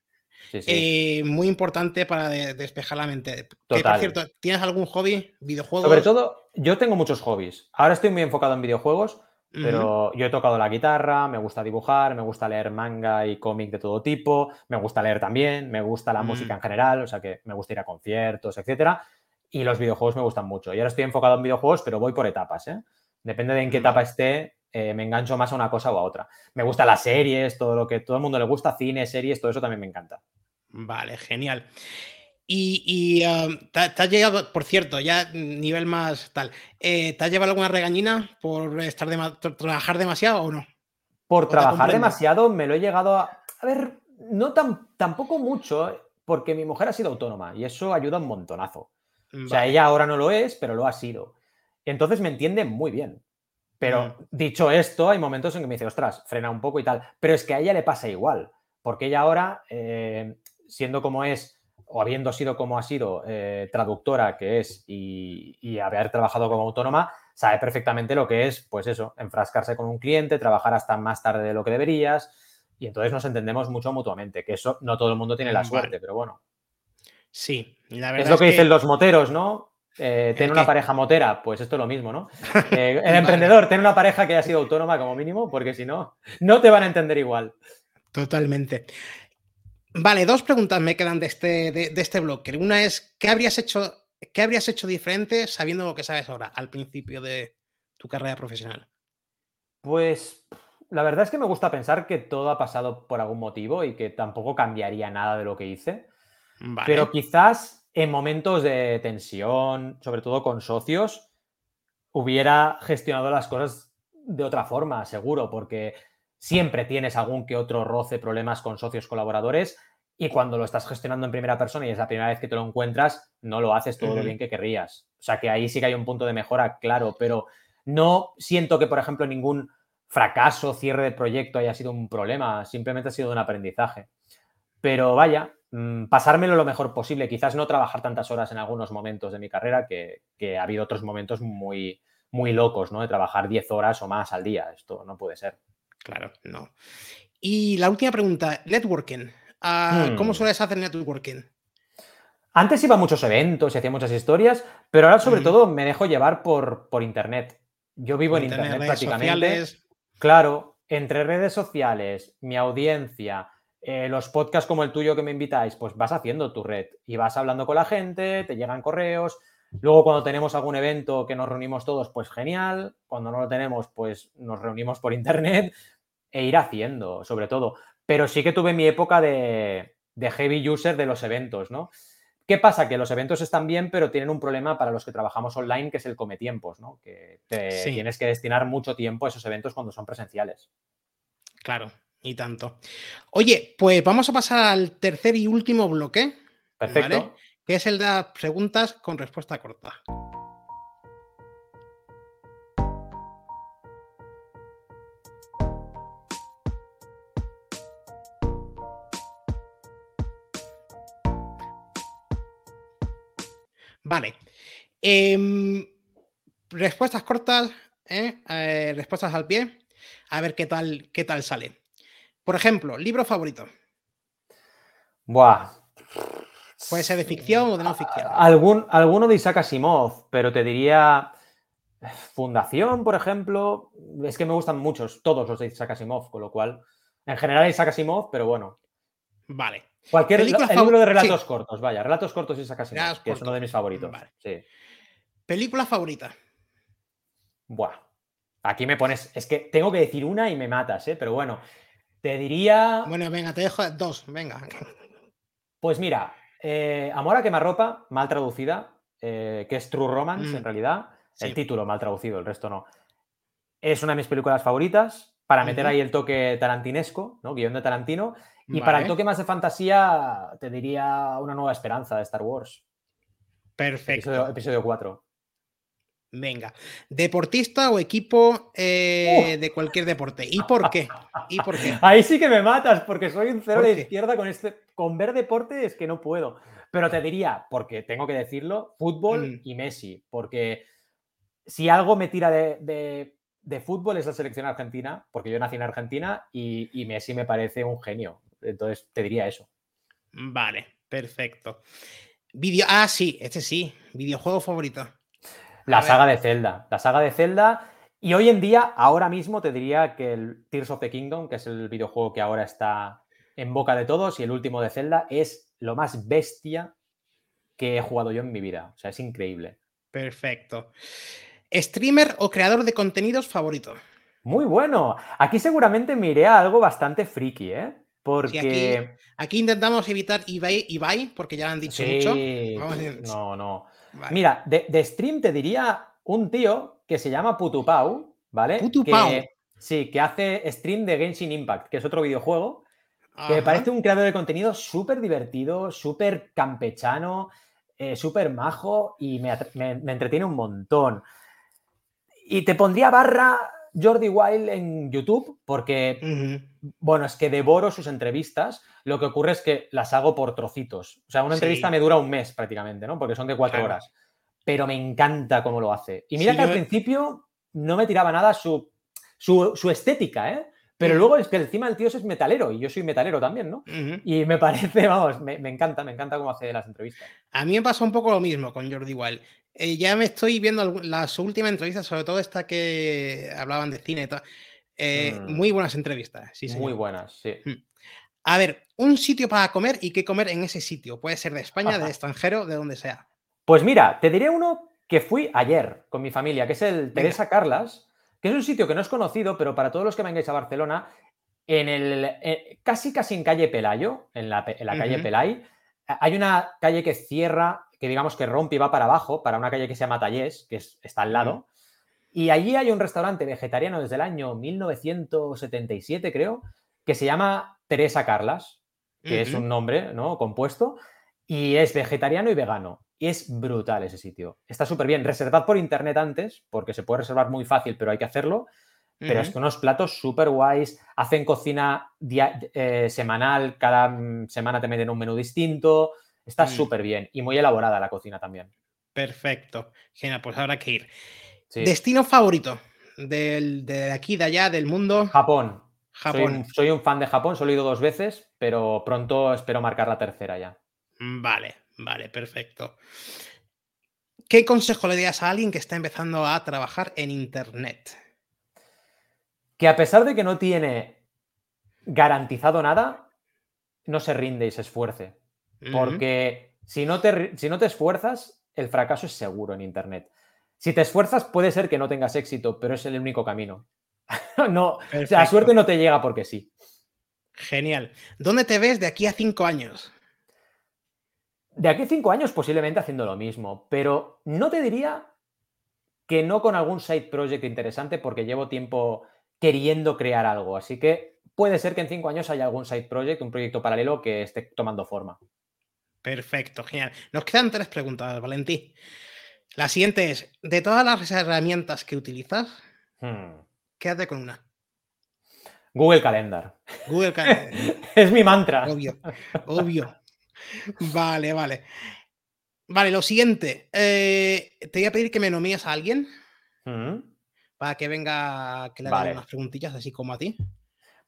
Speaker 1: Eh, muy importante para despejar la mente. por cierto, ¿tienes algún hobby? ¿Videojuegos?
Speaker 2: Sobre todo, yo tengo muchos hobbies. Ahora estoy muy enfocado en videojuegos, pero yo he tocado la guitarra, me gusta dibujar, me gusta leer manga y cómic de todo tipo, me gusta leer también, me gusta la música en general, o sea que me gusta ir a conciertos, etcétera y los videojuegos me gustan mucho. Y ahora estoy enfocado en videojuegos, pero voy por etapas, ¿eh? Depende de en qué etapa esté, eh, me engancho más a una cosa o a otra. Me gustan las series, todo lo que todo el mundo le gusta, cine, series, todo eso también me encanta.
Speaker 1: Vale, genial. Y, um, te, has llegado, por cierto, ya nivel más tal, eh, ¿te has llevado alguna regañina por estar trabajar demasiado o no?
Speaker 2: Por trabajar demasiado me lo he llegado a... A ver, no tan, tampoco mucho, porque mi mujer ha sido autónoma y eso ayuda un montonazo. O sea, ella ahora no lo es, pero lo ha sido. Entonces me entiende muy bien. Pero mm. dicho esto, hay momentos en que me dice, ostras, frena un poco y tal. Pero es que a ella le pasa igual. Porque ella ahora, eh, siendo como es, o habiendo sido como ha sido eh, traductora que es y, y, haber trabajado como autónoma, sabe perfectamente lo que es, pues eso, enfrascarse con un cliente, trabajar hasta más tarde de lo que deberías. Y entonces nos entendemos mucho mutuamente, que eso no todo el mundo tiene la suerte, pero bueno.
Speaker 1: Sí,
Speaker 2: la verdad. Es lo que, dicen los moteros, ¿no? Eh, tener una pareja motera, pues esto es lo mismo, ¿no? (laughs) Eh, el emprendedor, tener una pareja que haya sido autónoma como mínimo, porque si no, no te van a entender igual.
Speaker 1: Totalmente. Vale, dos preguntas me quedan de este, de, este bloque. Una es, ¿qué habrías, hecho, ¿qué habrías hecho diferente sabiendo lo que sabes ahora, al principio de tu carrera profesional?
Speaker 2: Pues la verdad es que me gusta pensar que todo ha pasado por algún motivo y que tampoco cambiaría nada de lo que hice. Pero quizás en momentos de tensión, sobre todo con socios, hubiera gestionado las cosas de otra forma, seguro, porque siempre tienes algún que otro roce, problemas con socios colaboradores y cuando lo estás gestionando en primera persona y es la primera vez que te lo encuentras, no lo haces todo lo bien que querrías. O sea que ahí sí que hay un punto de mejora, claro, pero no siento que, por ejemplo, ningún fracaso, cierre de proyecto haya sido un problema, simplemente ha sido un aprendizaje. Pero vaya, mm, pasármelo lo mejor posible, quizás no trabajar tantas horas en algunos momentos de mi carrera, que, ha habido otros momentos muy, muy locos, ¿no? De trabajar 10 horas o más al día. Esto no puede ser.
Speaker 1: Claro, no. Y la última pregunta, networking. Ah, ¿Cómo hmm. sueles hacer networking?
Speaker 2: Antes iba a muchos eventos y hacía muchas historias, pero ahora sobre todo me dejo llevar por, por internet. Yo vivo en internet, prácticamente. Claro, entre redes sociales, mi audiencia, eh, los podcasts como el tuyo que me invitáis, pues vas haciendo tu red y vas hablando con la gente, te llegan correos. Luego, cuando tenemos algún evento que nos reunimos todos, pues genial. Cuando no lo tenemos, pues nos reunimos por (laughs) internet e ir haciendo, sobre todo. Pero sí que tuve mi época de, de heavy user de los eventos, ¿no? ¿Qué pasa? Que los eventos están bien, pero tienen un problema para los que trabajamos online, que es el cometiempos, ¿no? Que tienes que destinar mucho tiempo a esos eventos cuando son presenciales.
Speaker 1: Claro, y tanto. Oye, pues vamos a pasar al tercer y último bloque. Perfecto. Que es el de las preguntas con respuesta corta. Vale. Em, respuestas cortas, ¿eh? Eh, respuestas al pie. A ver qué tal, qué tal sale. Por ejemplo, libro favorito.
Speaker 2: Buah.
Speaker 1: Puede ser de ficción o de no ficción.
Speaker 2: Algún, alguno de Isaac Asimov, pero te diría Fundación, por ejemplo. Es que me gustan muchos, todos los de Isaac Asimov, con lo cual, en general Isaac Asimov, pero bueno.
Speaker 1: Vale.
Speaker 2: Cualquier libro de relatos cortos, vaya, relatos cortos y sacas que es uno de mis favoritos. Sí.
Speaker 1: ¿Película favorita?
Speaker 2: Buah. Aquí me pones. Es que tengo que decir una y me matas, ¿eh? Pero bueno, te diría.
Speaker 1: Bueno, venga, te dejo dos, venga.
Speaker 2: Pues mira, eh, Amor a quemarropa, mal traducida, eh, que es True Romance en mm. realidad. El título mal traducido, el resto no. Es una de mis películas favoritas para meter ahí el toque tarantinesco, ¿no? Guión de Tarantino. Y para el toque más de fantasía, te diría una nueva esperanza de Star Wars.
Speaker 1: Perfecto.
Speaker 2: Episodio, 4.
Speaker 1: Venga. ¿Deportista o equipo eh, de cualquier deporte? ¿Y por qué? ¿Y por qué? (laughs)
Speaker 2: Ahí sí que me matas, porque soy un cero de izquierda con este. Con ver deporte es que no puedo. Pero te diría, porque tengo que decirlo, fútbol mm. y Messi. Porque si algo me tira de, fútbol es la selección argentina, porque yo nací en Argentina y, y Messi me parece un genio. Entonces te diría eso.
Speaker 1: Vale, perfecto. Video... Ah, sí, este sí. Videojuego favorito.
Speaker 2: La saga de Zelda. La saga de Zelda. Y hoy en día, ahora mismo, te diría que el Tears of the Kingdom, que es el videojuego que ahora está en boca de todos, y el último de Zelda, es lo más bestia que he jugado yo en mi vida. O sea, es increíble.
Speaker 1: Perfecto. ¿Streamer o creador de contenidos favorito?
Speaker 2: Muy bueno. Aquí seguramente me iré a algo bastante friki, ¿eh?
Speaker 1: Porque. aquí, intentamos evitar Ibai, porque ya lo han dicho mucho.
Speaker 2: No, no. Mira, de, stream te diría un tío que se llama Putupau, ¿vale?
Speaker 1: Putupau.
Speaker 2: sí, que hace stream de Genshin Impact, que es otro videojuego. Que me parece un creador de contenido súper divertido, súper campechano, eh, súper majo y me, me entretiene un montón. Y te pondría barra Jordi Wild en YouTube porque, bueno, es que devoro sus entrevistas. Lo que ocurre es que las hago por trocitos. O sea, una entrevista me dura un mes prácticamente, ¿no? Porque son de cuatro horas. Pero me encanta cómo lo hace. Y mira que al principio no me tiraba nada su, su, estética, ¿eh? Pero luego es que encima el tío es metalero y yo soy metalero también, ¿no? Y me (laughs) parece, vamos, me, me, encanta, me encanta cómo hace las entrevistas.
Speaker 1: A mí me pasa un poco lo mismo con Jordi Wild. Eh, ya me estoy viendo las últimas entrevistas, sobre todo esta que hablaban de cine y tal. Eh, mm. Muy buenas entrevistas, sí,
Speaker 2: Muy buenas, sí. Mm.
Speaker 1: A ver, un sitio para comer y qué comer en ese sitio. Puede ser de España, del extranjero, de donde sea.
Speaker 2: Pues mira, te diré uno que fui ayer con mi familia, que es el Teresa Carlas, que es un sitio que no es conocido, pero para todos los que vengáis a Barcelona, en el eh, casi casi en calle Pelayo, en la, calle Pelay, hay una calle que cierra, que digamos que rompe y va para abajo, para una calle que se llama Tallés, que está al lado. Y allí hay un restaurante vegetariano desde el año 1977, creo, que se llama Teresa Carlas, que es un nombre ¿no? compuesto, y es vegetariano y vegano. Y es brutal ese sitio. Está súper bien. Reservad por internet antes, porque se puede reservar muy fácil, pero hay que hacerlo. Pero es que unos platos súper guays. Hacen cocina eh, semanal, cada mm, semana te meten un menú distinto. Está mm. súper bien y muy elaborada la cocina también.
Speaker 1: Perfecto. Genial, pues habrá que ir. ¿Destino favorito del, de aquí, de allá, del mundo?
Speaker 2: Japón. Japón. Soy un, fan de Japón, solo he ido dos veces, pero pronto espero marcar la tercera ya.
Speaker 1: Vale, vale, perfecto. ¿Qué consejo le darías a alguien que está empezando a trabajar en Internet?
Speaker 2: Que a pesar de que no tiene garantizado nada, no se rinde y se esfuerce. Porque si, no te, si no te esfuerzas, el fracaso es seguro en Internet. Si te esfuerzas, puede ser que no tengas éxito, pero es el único camino. (laughs) no, la suerte no te llega porque sí.
Speaker 1: Genial. ¿Dónde te ves de aquí a cinco años?
Speaker 2: De aquí a cinco años posiblemente haciendo lo mismo, pero no te diría que no con algún side project interesante porque llevo tiempo queriendo crear algo. Así que puede ser que en cinco años haya algún side project, un proyecto paralelo que esté tomando forma.
Speaker 1: Perfecto, genial. Nos quedan tres preguntas, Valentí. La siguiente es, de todas las herramientas que utilizas, hmm. Quédate con una.
Speaker 2: Google Calendar.
Speaker 1: Google Calendar. (laughs)
Speaker 2: es mi mantra.
Speaker 1: Obvio, obvio. Vale, vale. Vale, lo siguiente. Eh, te voy a pedir que me nomines a alguien mm. para que venga, que le haga unas preguntillas, así como a ti.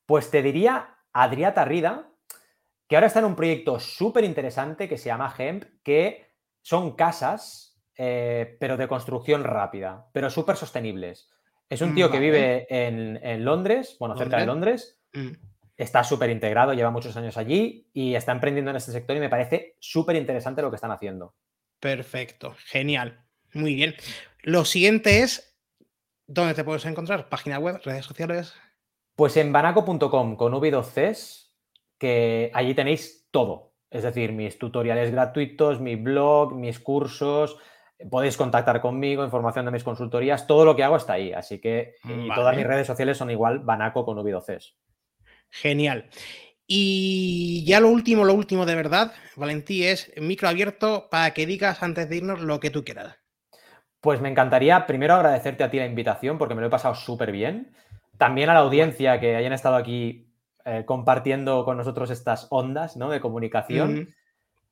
Speaker 2: Pues te diría Adriata Rida, que ahora está en un proyecto súper interesante que se llama Hemp, que son casas, eh, pero de construcción rápida, pero súper sostenibles. Es un tío que vive en, Londres, bueno, cerca de Londres. Mm. Está súper integrado, lleva muchos años allí y está emprendiendo en este sector y me parece súper interesante lo que están haciendo.
Speaker 1: Perfecto, genial. Muy bien. Lo siguiente es, ¿dónde te puedes encontrar? ¿Página web, redes sociales?
Speaker 2: Pues en banaco.com con V2Cs, que allí tenéis todo. Es decir, mis tutoriales gratuitos, mi blog, mis cursos, podéis contactar conmigo, información de mis consultorías, todo lo que hago está ahí. Así que y todas mis redes sociales son igual Banaco con V12.
Speaker 1: Genial. Y ya lo último, lo último de verdad, Valentí, es micro abierto para que digas antes de irnos lo que tú quieras.
Speaker 2: Pues me encantaría primero agradecerte a ti la invitación porque me lo he pasado súper bien. También a la audiencia que hayan estado aquí eh, compartiendo con nosotros estas ondas ¿no? de comunicación.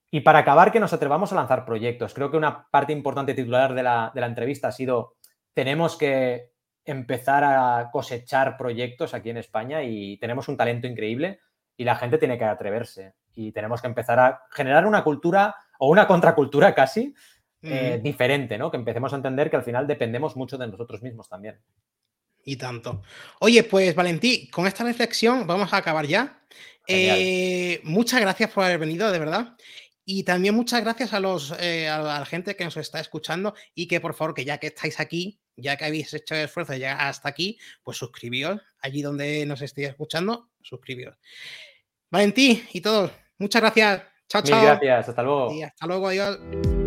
Speaker 2: Y para acabar, que nos atrevamos a lanzar proyectos. Creo que una parte importante titular de la, entrevista ha sido, tenemos que empezar a cosechar proyectos aquí en España y tenemos un talento increíble y la gente tiene que atreverse y tenemos que empezar a generar una cultura o una contracultura casi eh, diferente, ¿no? Que empecemos a entender que al final dependemos mucho de nosotros mismos también.
Speaker 1: Y tanto. Oye, pues Valentí, con esta reflexión vamos a acabar ya. Eh, muchas gracias por haber venido, de verdad. Y también muchas gracias a, los, eh, a la gente que nos está escuchando y que por favor, que ya que estáis aquí, ya que habéis hecho el esfuerzo de llegar hasta aquí, pues suscribíos allí donde nos estéis escuchando, suscribíos. Valentí y todos, muchas gracias. Chao, chao.
Speaker 2: gracias, hasta luego.
Speaker 1: hasta luego, adiós.